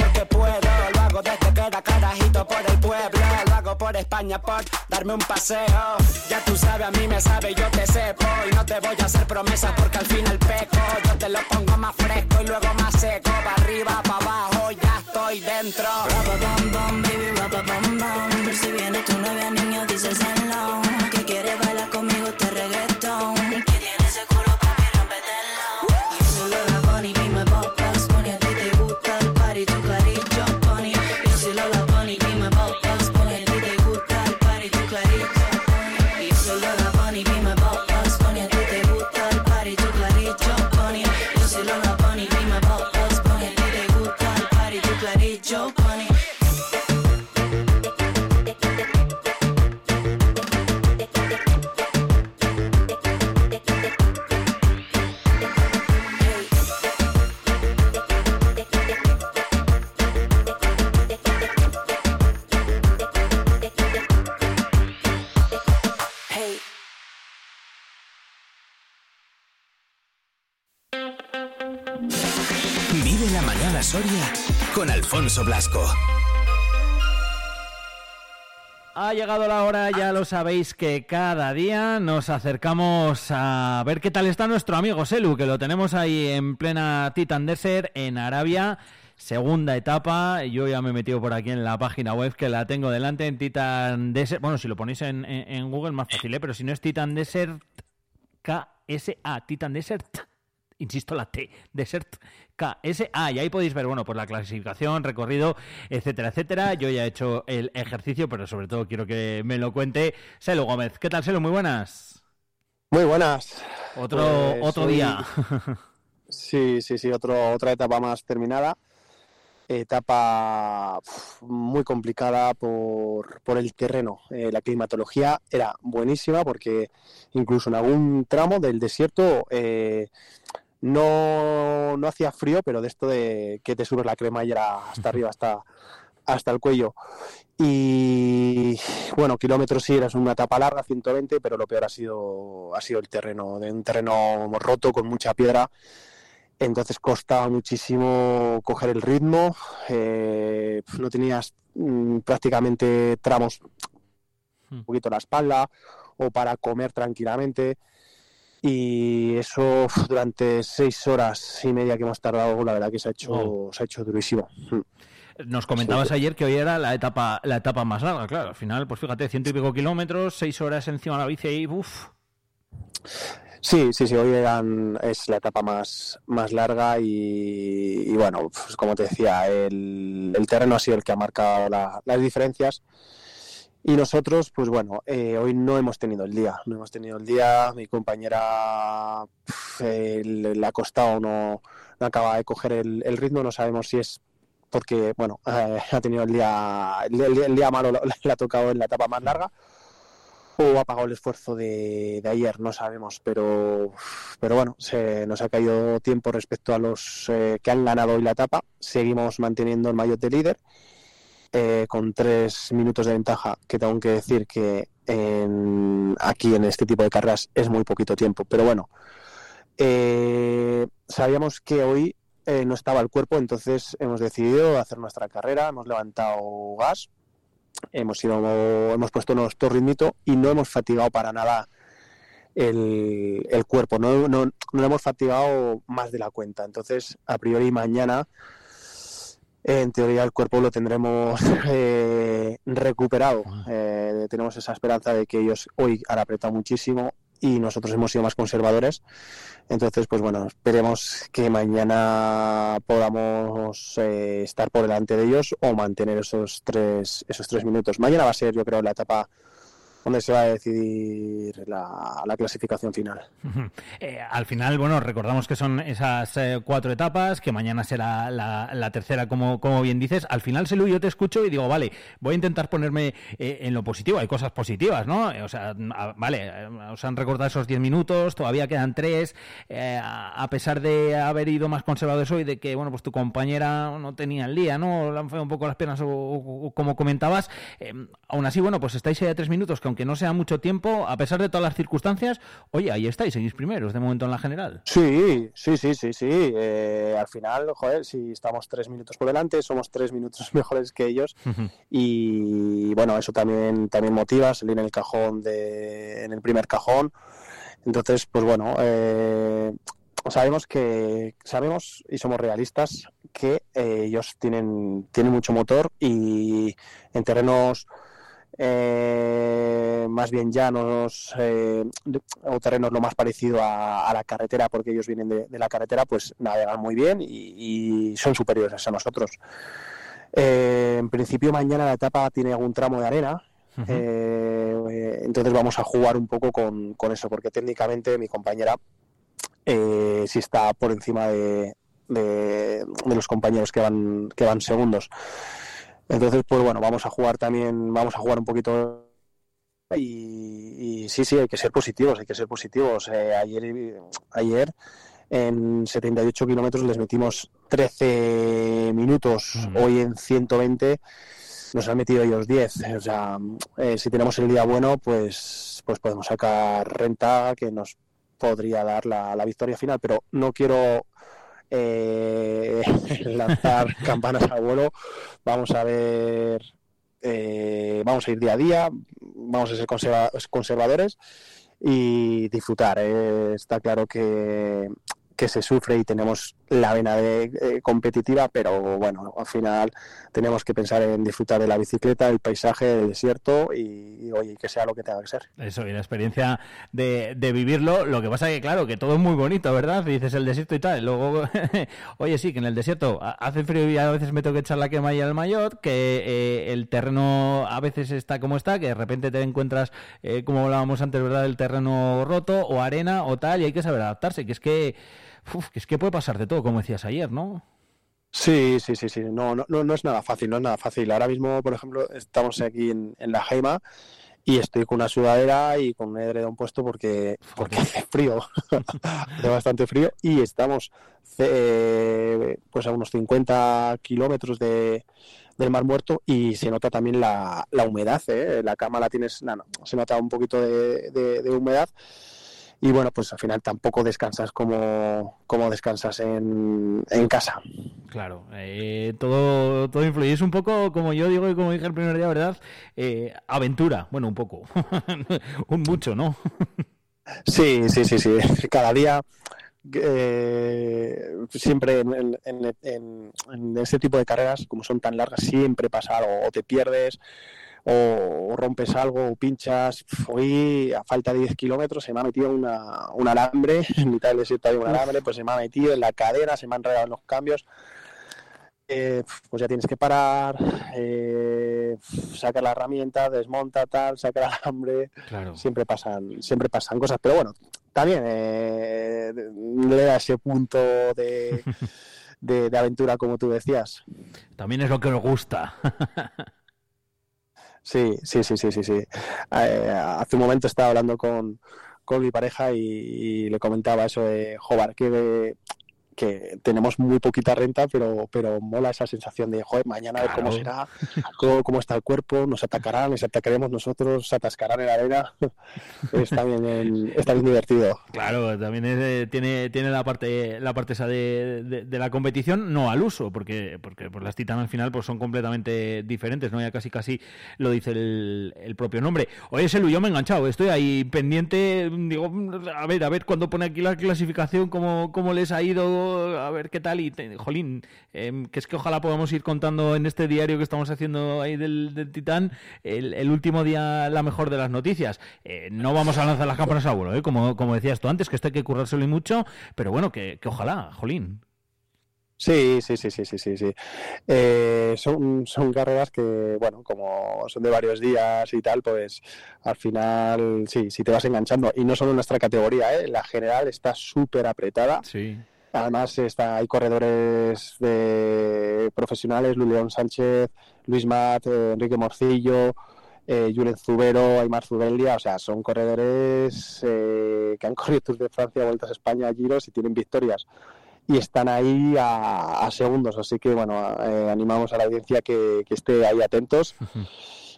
porque puedo. Lo hago desde que era carajito por el pueblo. Lo hago por España, por darme un paseo. Ya tú sabes, a mí me sabe, yo te sepo. Y no te voy a hacer promesas porque al final peco. Yo te lo pongo más fresco y luego más seco. Pa' arriba, pa' abajo, ya estoy dentro. Bam bam, baby. Por si viene tu novia, niño, dices hello. Que quiere bailar conmigo este reggaetón. Blasco. Ha llegado la hora, ya lo sabéis que cada día nos acercamos a ver qué tal está nuestro amigo Selu, que lo tenemos ahí en plena Titan Desert en Arabia, segunda etapa. Yo ya me he metido por aquí en la página web que la tengo delante en Titan Desert. Bueno, si lo ponéis en, en- en Google más fácil, ¿eh? pero si no es Titan Desert KSA, Titan Desert insisto, la T, Desert KSA, y ahí podéis ver, bueno, pues la clasificación, recorrido, etcétera, etcétera. Yo ya he hecho el ejercicio, pero sobre todo quiero que me lo cuente Selo Gómez. ¿Qué tal, Selo? Muy buenas. Muy buenas. Otro, Pues otro hoy- día. [laughs] Sí, sí, sí, otro, otra etapa más terminada. Etapa muy complicada por, por el terreno. Eh, la climatología era buenísima porque incluso en algún tramo del desierto eh, no, no hacía frío, pero de esto de que te subes la cremallera hasta arriba, hasta, hasta el cuello. Y bueno, kilómetros sí, era una etapa larga, 120, pero lo peor ha sido, ha sido el terreno, de un terreno roto con mucha piedra. Entonces costaba muchísimo coger el ritmo, eh, no tenías mm, prácticamente tramos un poquito la espalda o para comer tranquilamente. Y eso durante seis horas y media que hemos tardado, la verdad que se ha hecho, Wow. se ha hecho durísimo. Mm. Nos comentabas ayer que hoy era la etapa, la etapa más larga, claro. Al final, pues fíjate, ciento y pico kilómetros, seis horas encima de la bici y uff. Sí, sí, sí, hoy eran- es la etapa más, más larga y, y bueno, pues como te decía, el, el terreno ha sido el que ha marcado la- las diferencias y nosotros, pues bueno, eh, hoy no hemos tenido el día, no hemos tenido el día, mi compañera le, ha costado, no, no acaba de coger el, ritmo, no sabemos si es porque, bueno, eh, ha tenido el día, el, el- día malo le, [laughs] le ha tocado en la etapa más larga o ha pagado el esfuerzo de, de ayer, no sabemos, pero, pero bueno, se nos ha caído tiempo respecto a los eh, que han ganado hoy la etapa. Seguimos manteniendo el maillot de líder eh, con tres minutos de ventaja, que tengo que decir que aquí en este tipo de carreras es muy poquito tiempo, pero bueno, eh, sabíamos que hoy eh, no estaba el cuerpo, entonces hemos decidido hacer nuestra carrera, hemos levantado gas, hemos ido, hemos puesto nuestro ritmito y no hemos fatigado para nada el, el cuerpo, no, no, no lo hemos fatigado más de la cuenta. Entonces, a priori mañana, en teoría el cuerpo lo tendremos [laughs] eh, recuperado. Eh, tenemos esa esperanza de que ellos hoy han apretado muchísimo y nosotros hemos sido más conservadores. Entonces, pues bueno, esperemos que mañana podamos eh, estar por delante de ellos o mantener esos tres, esos tres minutos. Mañana va a ser, yo creo, la etapa donde se va a decidir la, la clasificación final. Eh, al final, bueno, recordamos que son esas eh, cuatro etapas, que mañana será la, tercera, como, como bien dices. Al final, Selu, yo te escucho y digo, vale, voy a intentar ponerme eh, en lo positivo. Hay cosas positivas, ¿no? O sea, vale, os han recortado esos 10 minutos, todavía quedan tres. a pesar de haber ido más conservadores hoy, de que, bueno, pues tu compañera no tenía el día, ¿no? Le han fallado un poco las piernas, o, como comentabas. eh, aún así, bueno, pues estáis ahí a tres minutos, que aunque no sea mucho tiempo, a pesar de todas las circunstancias, oye, ahí estáis, seguís primeros de momento en la general. Sí, sí, sí, sí, sí. Eh, al final, joder, si estamos tres minutos por delante, somos tres minutos [laughs] mejores que ellos. Y bueno, eso también, también motiva, salir en el cajón de, en el primer cajón. Entonces, pues bueno, eh, sabemos que, sabemos y somos realistas que eh, ellos tienen, tienen mucho motor y en terrenos eh, más bien llanos eh, o terrenos lo más parecido a, a la carretera porque ellos vienen de, de la carretera pues navegan muy bien y, y son superiores a nosotros. Eh, en principio mañana la etapa tiene algún tramo de arena eh, entonces vamos a jugar un poco con, con eso porque técnicamente mi compañera eh, sí está por encima de, de- de los compañeros que van que van segundos entonces, pues bueno, vamos a jugar también, vamos a jugar un poquito y, y sí, sí, hay que ser positivos, hay que ser positivos. Eh, ayer, ayer en 78 kilómetros les metimos 13 minutos, hoy en 120 nos han metido ellos 10. O sea, eh, si tenemos el día bueno, pues, pues podemos sacar renta que nos podría dar la, la victoria final, pero no quiero eh, [laughs] lanzar campanas al vuelo. Vamos a ver, eh, vamos a ir día a día, vamos a ser conserva- conservadores y disfrutar. eh. Está claro que, que se sufre y tenemos la vena de, eh, competitiva, pero bueno, al final tenemos que pensar en disfrutar de la bicicleta, el paisaje, del desierto y, oye, que sea lo que tenga que ser. Eso, y la experiencia de, de vivirlo. Lo que pasa que, claro, que todo es muy bonito, ¿verdad? Dices el desierto y tal. Luego, [laughs] oye, sí, que en el desierto ha- hace frío y a veces me tengo que echar la quema y al maillot, que eh, el terreno a veces está como está, que de repente te encuentras, eh, como hablábamos antes, ¿verdad? El terreno roto o arena o tal, y hay que saber adaptarse. Que es que, uf, es que puede pasar de todo, como decías ayer, ¿no? Sí, sí, sí, sí. No, no, no, no es nada fácil, no es nada fácil. Ahora mismo, por ejemplo, estamos aquí en, en la Jaima y estoy con una sudadera y con un edredón puesto porque, porque hace frío, [laughs] hace bastante frío y estamos eh, pues a unos 50 kilómetros de, del Mar Muerto y se nota también la, la humedad, ¿eh? La cama la tienes, no, no, se nota un poquito de, de- de humedad y bueno, pues al final tampoco descansas como, como descansas en, en casa. Claro, eh, todo, todo influye. Es un poco, como yo digo y como dije el primer día, ¿verdad? Eh, aventura. Bueno, un poco. [laughs] un mucho, ¿no? Sí, sí, sí, sí. Cada día, eh, siempre en, en, en- este tipo de carreras, como son tan largas, siempre pasa algo. O te pierdes, o, o rompes algo, o pinchas. Hoy, a falta de 10 kilómetros, se me ha metido una, un alambre. [laughs] En mitad del desierto hay un alambre, pues se me ha metido en la cadera, se me han enredado en los cambios. Eh, pues ya tienes que parar, eh, sacar la herramienta, desmonta tal, saca el alambre. Claro. Siempre pasan, siempre pasan cosas, pero bueno, también eh, le da ese punto de, [laughs] de, de aventura como tú decías. También es lo que nos gusta. [laughs] Sí, sí, sí, sí, sí, sí. Eh, hace un momento estaba hablando con, con mi pareja y, le comentaba eso de, joder, que, que tenemos muy poquita renta, pero, pero mola esa sensación de, joder, mañana a ver cómo será, cómo, cómo está el cuerpo, nos atacarán, nos atacaremos nosotros, se atascarán en la arena. [laughs] está, bien, el- está bien divertido. Claro, también es, tiene, tiene la parte la parte esa de, de- de la competición, no al uso, porque, porque pues las Titan al final pues son completamente diferentes, ¿no? Ya casi casi lo dice el, el propio nombre. Oye, Selu, yo me he enganchado, estoy ahí pendiente, digo, a ver, a ver cuando pone aquí la clasificación, cómo, cómo les ha ido, a ver qué tal, y te- jolín, em, que es que ojalá podamos ir contando en este diario que estamos haciendo ahí del, del Titán, el, el último día la mejor de las noticias. Eh, no vamos a lanzar las campanas al vuelo, ¿eh? como, como decías tú antes, que esto hay que currárselo y mucho, pero bueno, que, que ojalá, jolín. Sí, sí, sí, sí, sí, sí, sí. Eh, son, son carreras que, bueno, como son de varios días y tal, pues al final, sí, sí te vas enganchando. Y no solo en nuestra categoría, ¿eh? La general está súper apretada. Sí. Además, está, hay corredores de profesionales, Luleón Sánchez, Luis Mat, eh, Enrique Morcillo, eh, Zubero, Aymar Zubelia, o sea, son corredores eh, que han [laughs] corrido Tours de Francia, Vueltas a España, Giros y tienen victorias. Y están ahí a, a segundos, así que bueno, eh, animamos a la audiencia que, que esté ahí atentos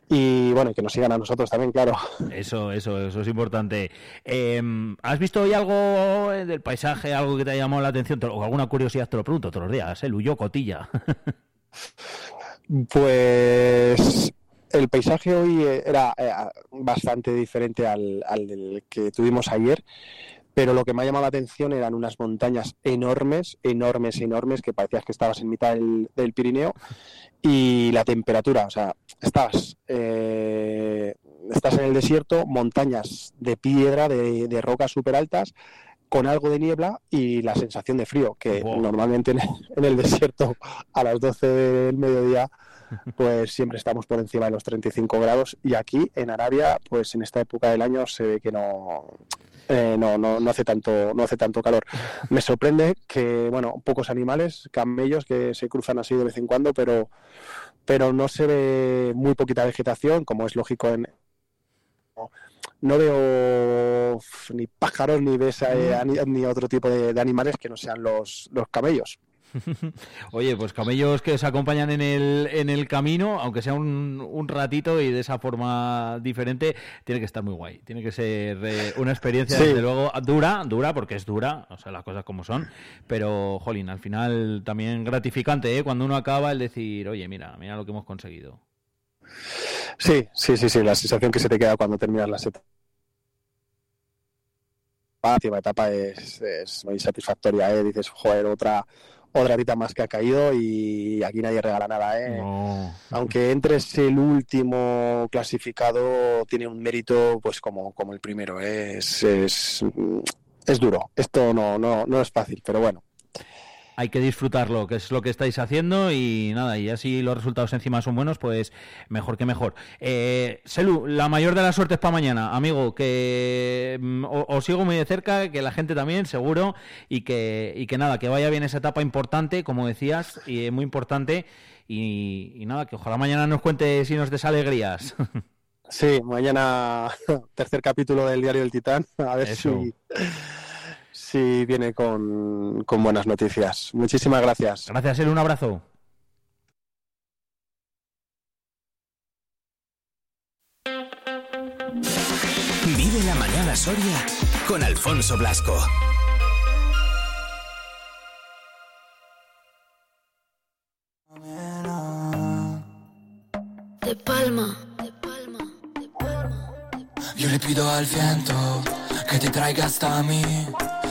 y bueno, que nos sigan a nosotros también, claro. Eso, eso, eso es importante. Em, ¿Has visto hoy algo eh, del paisaje, algo que te ha llamado la atención? O alguna curiosidad te lo pregunto todos los días, ¿eh? Luyo Cotilla. [laughs] Pues el paisaje hoy eh, era eh, bastante diferente al, al que tuvimos ayer, pero lo que me ha llamado la atención eran unas montañas enormes, enormes, enormes, que parecías que estabas en mitad del, del Pirineo, y la temperatura, o sea, estabas, eh, estás en el desierto, montañas de piedra, de, de rocas súper altas, con algo de niebla y la sensación de frío, que normalmente en, en el desierto a las 12 del mediodía pues siempre estamos por encima de los 35 grados. Y aquí en Arabia pues en esta época del año se ve que no eh, no, no, no hace tanto no hace tanto calor. Me sorprende que bueno pocos animales camellos que se cruzan así de vez en cuando pero pero no se ve muy poquita vegetación como es lógico en no veo ni pájaros ni ves eh, ani- ni otro tipo de, de animales que no sean los, los camellos [laughs] Oye, pues camellos que os acompañan en el, en el camino, aunque sea un, un ratito y de esa forma diferente, tiene que estar muy guay. Tiene que ser eh, una experiencia, Sí. desde luego, dura, dura, porque es dura, o sea, las cosas como son, pero, jolín, al final también gratificante, ¿eh? Cuando uno acaba el decir, oye, mira, mira lo que hemos conseguido. Sí, sí, sí, sí, la sensación que se te queda cuando terminas la etapa. La última etapa es, es muy satisfactoria, ¿eh? Dices, joder, otra, otra horita más que ha caído y aquí nadie regala nada, ¿eh? Aunque entres el último clasificado, tiene un mérito pues como, como el primero, ¿eh? es, es, es duro. Esto no, no, no es fácil, pero bueno. Hay que disfrutarlo, que es lo que estáis haciendo y nada, y así los resultados encima son buenos, pues mejor que mejor. Eh, Selu, la mayor de las suertes para mañana, amigo, que mm, os sigo muy de cerca, que la gente también, seguro, y que, y que nada, que vaya bien esa etapa importante, como decías, y muy importante, y, y nada, que ojalá mañana nos cuente si nos des alegrías. Sí, mañana [laughs] tercer capítulo del Diario del Titán, a ver Eso. si, si viene con, con buenas noticias. Muchísimas gracias. Gracias, Selu, un abrazo. Vive la mañana Soria con Alfonso Blasco. De palma. Yo le pido al viento que te traiga hasta mí.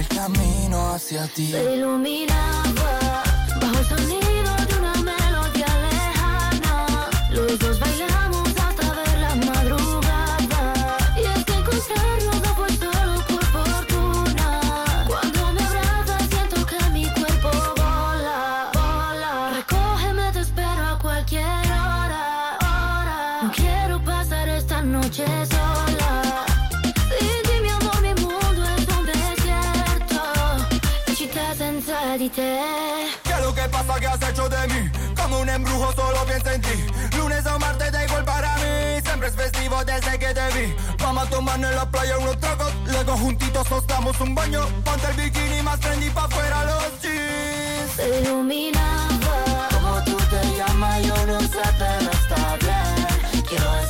el camino hacia ti. Se iluminaba bajo el sonido de embrujo solo pienso en ti. Lunes o martes da igual para mí Siempre es festivo desde que te vi. Vamos a tomar en la playa unos tragos. Luego juntitos nos damos un baño. Ponte el bikini más trendy pa' fuera los jeans. Se iluminaba. Como tú te llamas yo no sé pero está bien. Quiero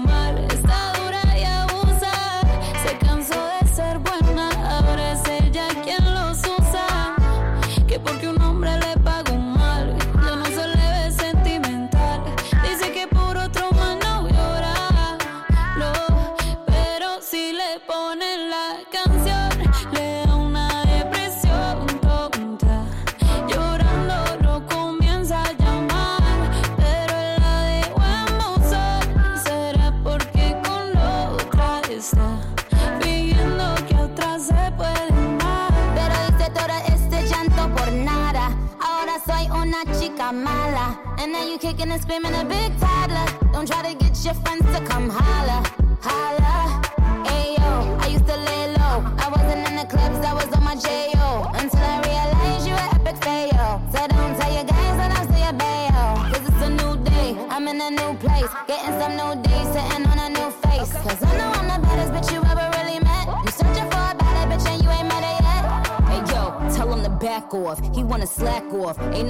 And screaming a big toddler. Don't try to get your friends to come holla, holla. Ayo, I used to lay low. I wasn't in the clubs, I was on my J.O. Until I realized you were epic fail. So don't tell your guys that I'm still your bayo. Cause it's a new day, I'm in a new place. Getting some new days, sitting on a new face. Cause I know I'm the baddest bitch you ever really met. You searching for a better bitch and you ain't met her yet. Hey yo, tell him to back off. He wanna slack off. Ain't no